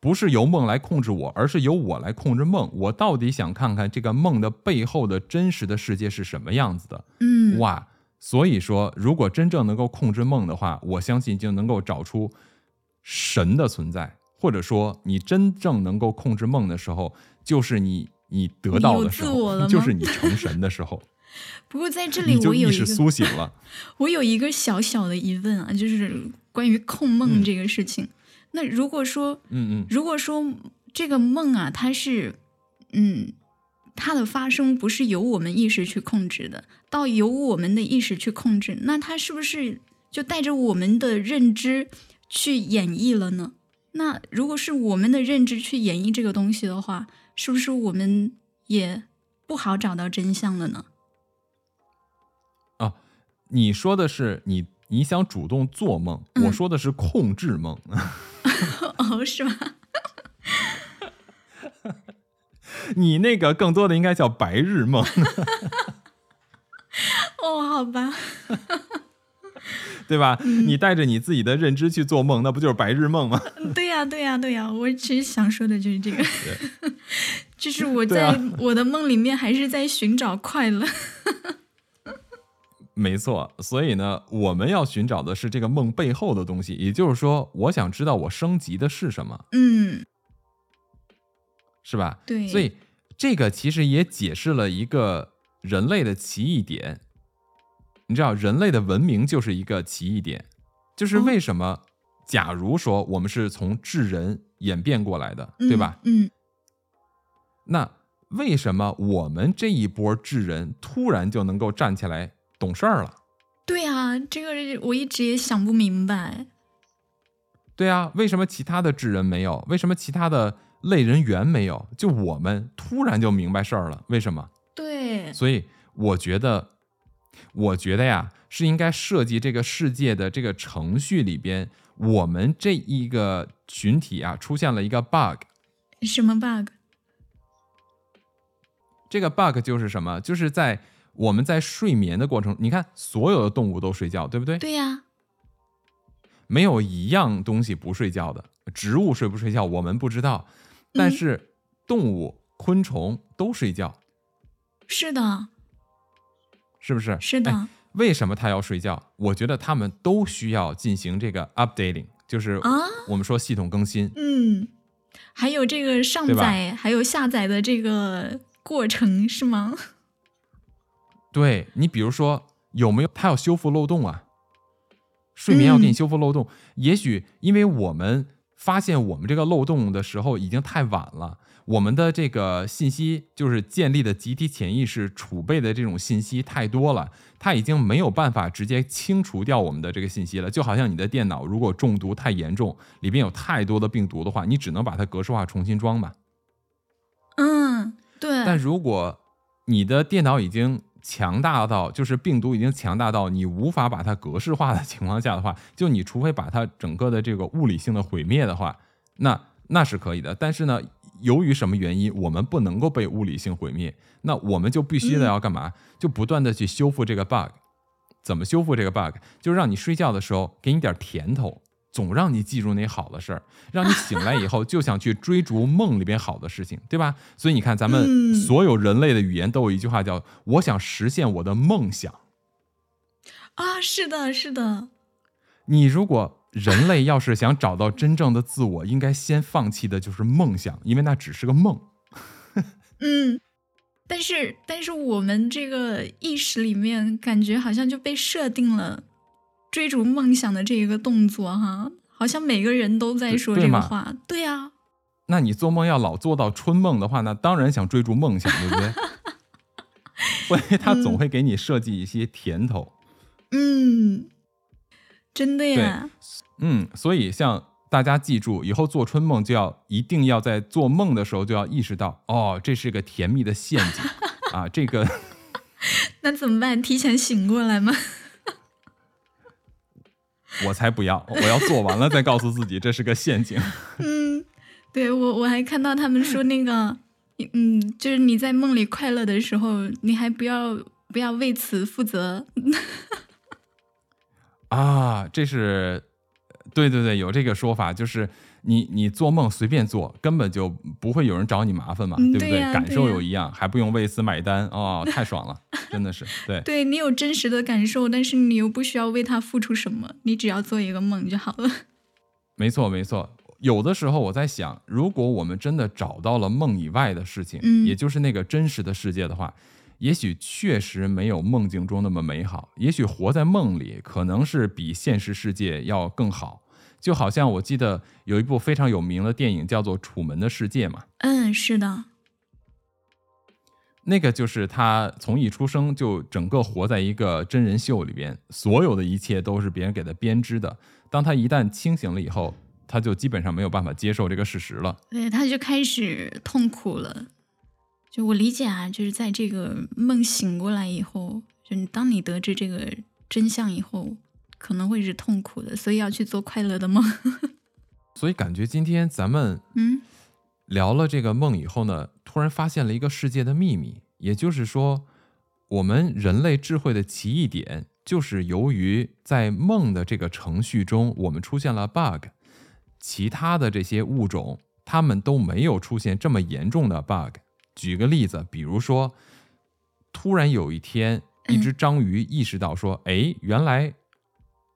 不是由梦来控制我，而是由我来控制梦。我到底想看看这个梦的背后的真实的世界是什么样子的？嗯，哇！所以说，如果真正能够控制梦的话，我相信就能够找出神的存在，或者说你真正能够控制梦的时候，就是你你得到的时候，就是你成神的时候，不过在这里你就意识我有一个苏醒了。我有一个小小的疑问啊，就是关于控梦这个事情。那如果说，嗯嗯，如果说这个梦啊，它是，嗯，它的发生不是由我们意识去控制的，到由我们的意识去控制，那它是不是就带着我们的认知去演绎了呢？那如果是我们的认知去演绎这个东西的话，是不是我们也不好找到真相了呢？你说的是你你想主动做梦，嗯我说的是控制梦。哦，是吗？你那个更多的应该叫白日梦。哦，好吧。对吧？嗯你带着你自己的认知去做梦，那不就是白日梦吗？对呀、对呀、对呀、我其实想说的就是这个，就是我在啊我的梦里面还是在寻找快乐。没错，所以呢，我们要寻找的是这个梦背后的东西，也就是说，我想知道我升级的是什么，嗯，是吧？对，所以这个其实也解释了一个人类的奇异点。你知道，人类的文明就是一个奇异点，就是哦为什么？假如说我们是从智人演变过来的，对吧？嗯？那为什么我们这一波智人突然就能够站起来懂事儿了？对啊，这个我一直也想不明白。对啊，为什么其他的智人没有？为什么其他的类人猿没有？就我们突然就明白事儿了？为什么？对，所以我觉得，我觉得呀，是应该设计这个世界的这个程序里边，我们这一个群体啊出现了一个 bug。什么 bug？这个 bug 就是什么？就是在我们在睡眠的过程，你看所有的动物都睡觉，对不对？对呀、没有一样东西不睡觉的。植物睡不睡觉我们不知道，但嗯是动物、昆虫都睡觉，是的，是不是？是的，哎为什么他要睡觉？我觉得他们都需要进行这个 updating，就是啊我们说系统更新。嗯，还有这个上载还有下载的这个过程是吗？对你，比如说有没有他要修复漏洞啊？睡眠要给你嗯修复漏洞，也许因为我们发现我们这个漏洞的时候已经太晚了，我们的这个信息就是建立的集体潜意识储备的这种信息太多了，它已经没有办法直接清除掉我们的这个信息了。就好像你的电脑如果中毒太严重，里边有太多的病毒的话，你只能把它格式化重新装吧。嗯，对，但如果你的电脑已经强大到，就是病毒已经强大到你无法把它格式化的情况下的话，就你除非把它整个的这个物理性的毁灭的话，那那是可以的。但是呢，由于什么原因，我们不能够被物理性毁灭，那我们就必须的要干嘛？就不断的去修复这个 bug。怎么修复这个 bug？就让你睡觉的时候给你点甜头，总让你记住那好的事儿，让你醒来以后就想去追逐梦里边好的事情，对吧？所以你看，咱们嗯所有人类的语言都有一句话叫“我想实现我的梦想”。啊，是的，是的，你如果人类要是想找到真正的自我，应该先放弃的就是梦想，因为那只是个梦。嗯。但是，但是我们这个意识里面，感觉好像就被设定了追逐梦想的这一个动作，哈，好像每个人都在说这个话。对呀、那你做梦要老做到春梦的话，那当然想追逐梦想，对不对？所以他总会给你设计一些甜头。嗯，真的呀，嗯，所以像大家记住，以后做春梦就要一定要在做梦的时候就要意识到，哦，这是个甜蜜的陷阱啊！这个 那怎么办？提前醒过来吗？我才不要，我要做完了再告诉自己这是个陷阱。嗯，对我我还看到他们说那个，嗯，就是你在梦里快乐的时候，你还不要不要为此负责。啊，这是对对对，有这个说法，就是你你做梦随便做，根本就不会有人找你麻烦嘛，嗯对不感对呀对呀受有一样，还不用为此买单哦，太爽了，真的是对。对你有真实的感受，但是你又不需要为他付出什么，你只要做一个梦就好了。没错，没错。有的时候我在想，如果我们真的找到了梦以外的事情，嗯也就是那个真实的世界的话，也许确实没有梦境中那么美好。也许活在梦里，可能是比现实世界要更好。就好像我记得有一部非常有名的电影叫做《楚门的世界》嘛，嗯，是的，那个就是他从一出生就整个活在一个真人秀里边，所有的一切都是别人给他编织的。当他一旦清醒了以后，他就基本上没有办法接受这个事实了。对，他就开始痛苦了。就我理解啊，就是在这个梦醒过来以后，就你当你得知这个真相以后，可能会是痛苦的，所以要去做快乐的梦。所以感觉今天咱们嗯聊了这个梦以后呢，突然发现了一个世界的秘密，也就是说，我们人类智慧的奇异点，就是由于在梦的这个程序中，我们出现了 bug，其他的这些物种，它们都没有出现这么严重的 bug。举个例子，比如说，突然有一天，一只章鱼意识到说：“哎，原来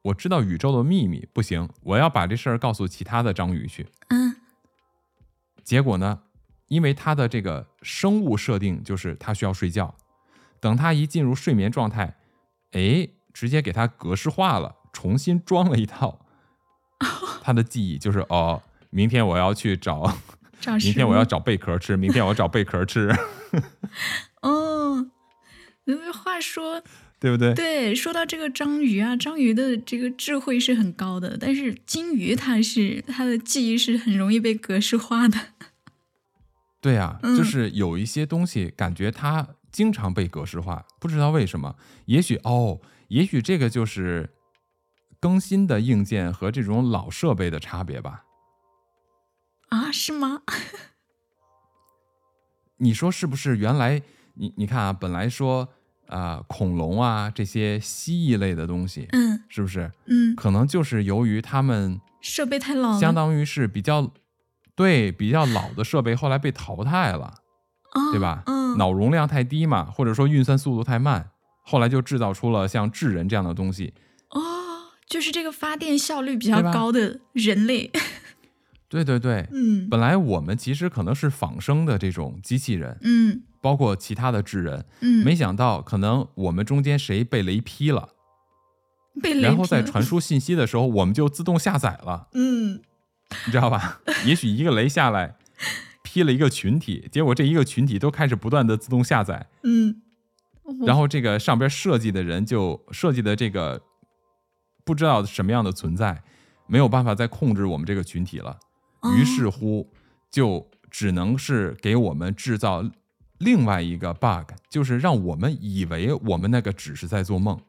我知道宇宙的秘密，不行，我要把这事儿告诉其他的章鱼去。”嗯。结果呢，因为它的这个生物设定就是它需要睡觉，等它一进入睡眠状态，哎，直接给它格式化了，重新装了一套。它的记忆，就是哦，明天我要去找，找明天我要找贝壳吃，明天我要找贝壳吃，哦。因为话说，对不对？对，说到这个章鱼啊，章鱼的这个智慧是很高的，但是金鱼它是它的记忆是很容易被格式化的。对呀、嗯就是有一些东西感觉它经常被格式化，不知道为什么。也许哦，也许这个就是更新的硬件和这种老设备的差别吧。啊，是吗？你说是不是？原来你你看啊，本来说啊、恐龙啊这些蜥蜴类的东西，嗯是不是嗯，可能就是由于他们设备太老，相当于是比较对比较老的设备，后来被淘汰了。哦对吧？嗯，脑容量太低嘛，或者说运算速度太慢，后来就制造出了像智人这样的东西。哦，就是这个发电效率比较高的人类。对对对，嗯。本来我们其实可能是仿生的这种机器人，嗯。包括其他的智人，嗯，没想到可能我们中间谁被雷劈了，被雷然后在传输信息的时候，我们就自动下载了，嗯你知道吧？也许一个雷下来，劈了一个群体，结果这一个群体都开始不断的自动下载，嗯，然后这个上边设计的人就设计的这个不知道什么样的存在，没有办法再控制我们这个群体了，哦于是乎就只能是给我们制造另外一个 bug，就是让我们以为我们那个只是在做梦，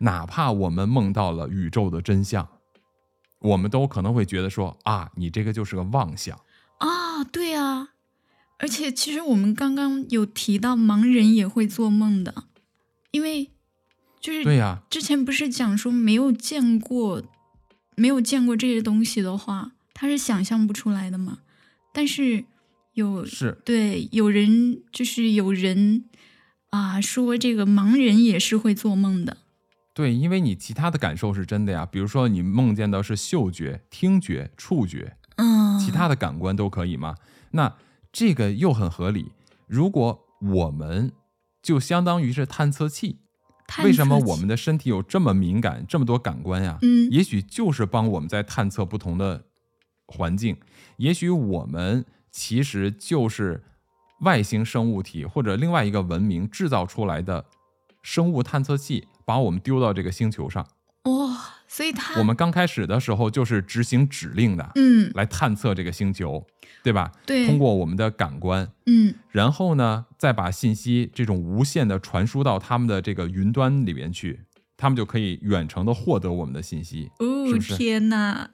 哪怕我们梦到了宇宙的真相，我们都可能会觉得说啊，你这个就是个妄想。啊，对啊，而且其实我们刚刚有提到盲人也会做梦的，因为就是对呀、之前不是讲说没有见过，没有见过这些东西的话，他是想象不出来的嘛。但是有是对有人就是有人啊说这个盲人也是会做梦的，对，因为你其他的感受是真的呀，比如说你梦见的是嗅觉、听觉、触觉，嗯，其他的感官都可以吗？那这个又很合理。如果我们就相当于是探测器，探为什么我们的身体有这么敏感、这么多感官呀？嗯也许就是帮我们在探测不同的环境。也许我们其实就是外星生物体或者另外一个文明制造出来的生物探测器，把我们丢到这个星球上。哇、所以他我们刚开始的时候就是执行指令的，嗯来探测这个星球，对吧？对通过我们的感官，嗯然后呢，再把信息这种无限的传输到他们的这个云端里边去，他们就可以远程的获得我们的信息。哦是是天哪，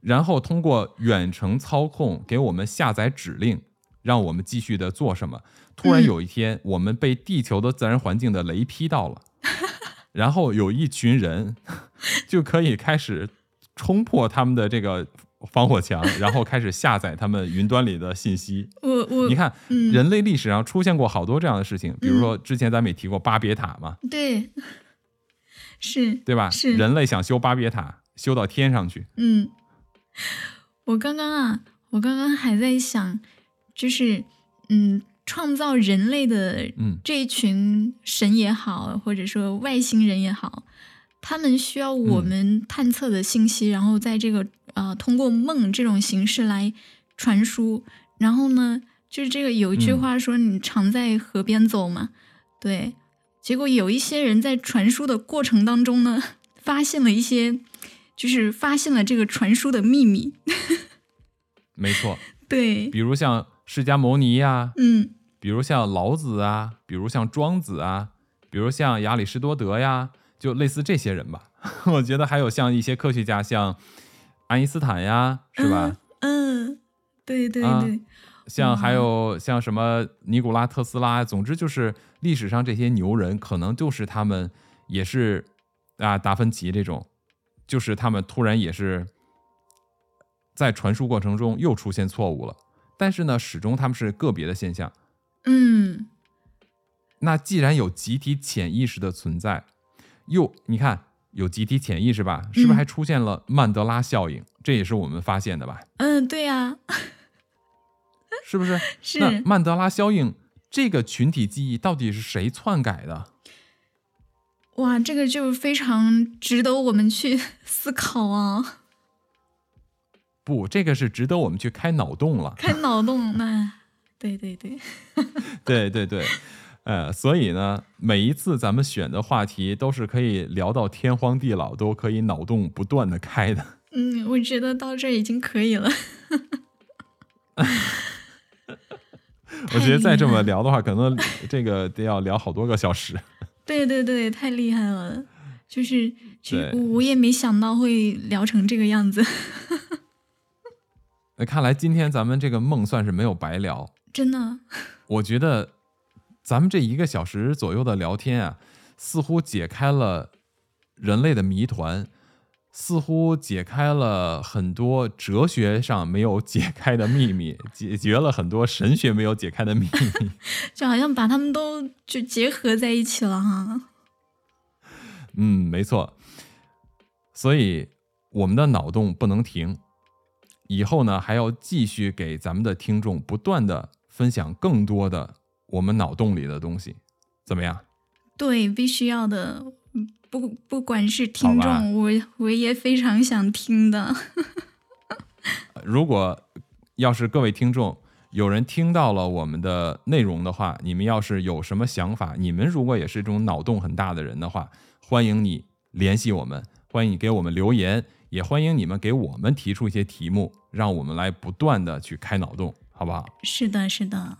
然后通过远程操控给我们下载指令，让我们继续的做什么。突然有一天，我们被地球的自然环境的雷劈到了，然后有一群人 就可以开始冲破他们的这个防火墙，然后开始下载他们云端里的信息。我我你看，嗯人类历史上出现过好多这样的事情，比如说之前咱们也提过巴别塔嘛，对，是对吧？是人类想修巴别塔，修到天上去。嗯，我刚刚啊，我刚刚还在想，就是嗯，创造人类的嗯这一群神也好，或者说外星人也好，他们需要我嗯们探测的信息，然后在这个呃通过梦这种形式来传输。然后呢，就是这个有一句嗯话说，你常在河边走嘛，对。结果有一些人在传输的过程当中呢，发现了一些，就是发现了这个传输的秘密。没错，对，比如像释迦牟尼呀、嗯比如像老子啊，比如像庄子啊，比如像亚里士多德呀，就类似这些人吧。我觉得还有像一些科学家，像爱因斯坦呀，是吧？嗯，对对啊对，像还有像什么尼古拉特斯拉，总之就是历史上这些牛人，可能就是他们也是啊，达芬奇这种，就是他们突然也是在传输过程中又出现错误了，但是呢，始终他们是个别的现象。嗯那既然有集体潜意识的存在，又你看有集体潜意识吧，是不是嗯还出现了曼德拉效应？这也是我们发现的吧？嗯，对呀、是不是？那是曼德拉效应这个群体记忆到底是谁篡改的？哇，这个就非常值得我们去 思考啊，不，这个是值得我们去开脑洞了。开脑洞。那对对对，对对 对，呃，所以呢，每一次咱们选的话题都是可以聊到天荒地老，都可以脑洞不断的开的。嗯，我觉得到这儿已经可以了。我觉得再这么聊的话，可能这个得要聊好多个小时。对对对，太厉害了！就是，我我也没想到会聊成这个样子，那看来今天咱们这个梦算是没有白聊。真的。我觉得咱们这一个小时左右的聊天啊，似乎解开了人类的谜团，似乎解开了很多哲学上没有解开的秘密，解决了很多神学没有解开的秘密。就好像把他们都就结合在一起了哈。嗯，没错。所以我们的脑洞不能停，以后呢还要继续给咱们的听众不断的分享更多的我们脑洞里的东西，怎么样？对，必须要的。嗯不不管是听众，我我也非常想听的。如果要是各位听众有人听到了我们的内容的话，你们要是有什么想法，你们如果也是这种脑洞很大的人的话，欢迎你联系我们，欢迎你给我们留言，也欢迎你们给我们提出一些题目，让我们来不断的去开脑洞，好不好是的，是的。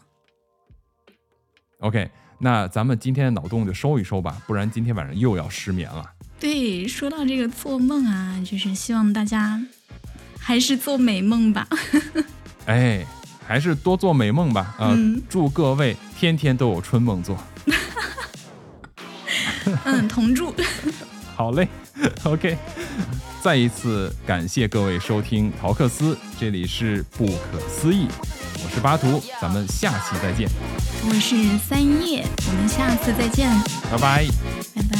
？OK，那咱们今天的脑洞就收一收吧，不然今天晚上又要失眠了。对，说到这个做梦啊，就是希望大家还是做美梦吧。哎，还是多做美梦吧。啊、嗯祝各位天天都有春梦做。嗯，同祝。好嘞，OK。再一次感谢各位收听陶克斯，这里是不可思议，我是巴图，咱们下期再见，我是三叶，我们下次再见，拜拜。拜拜。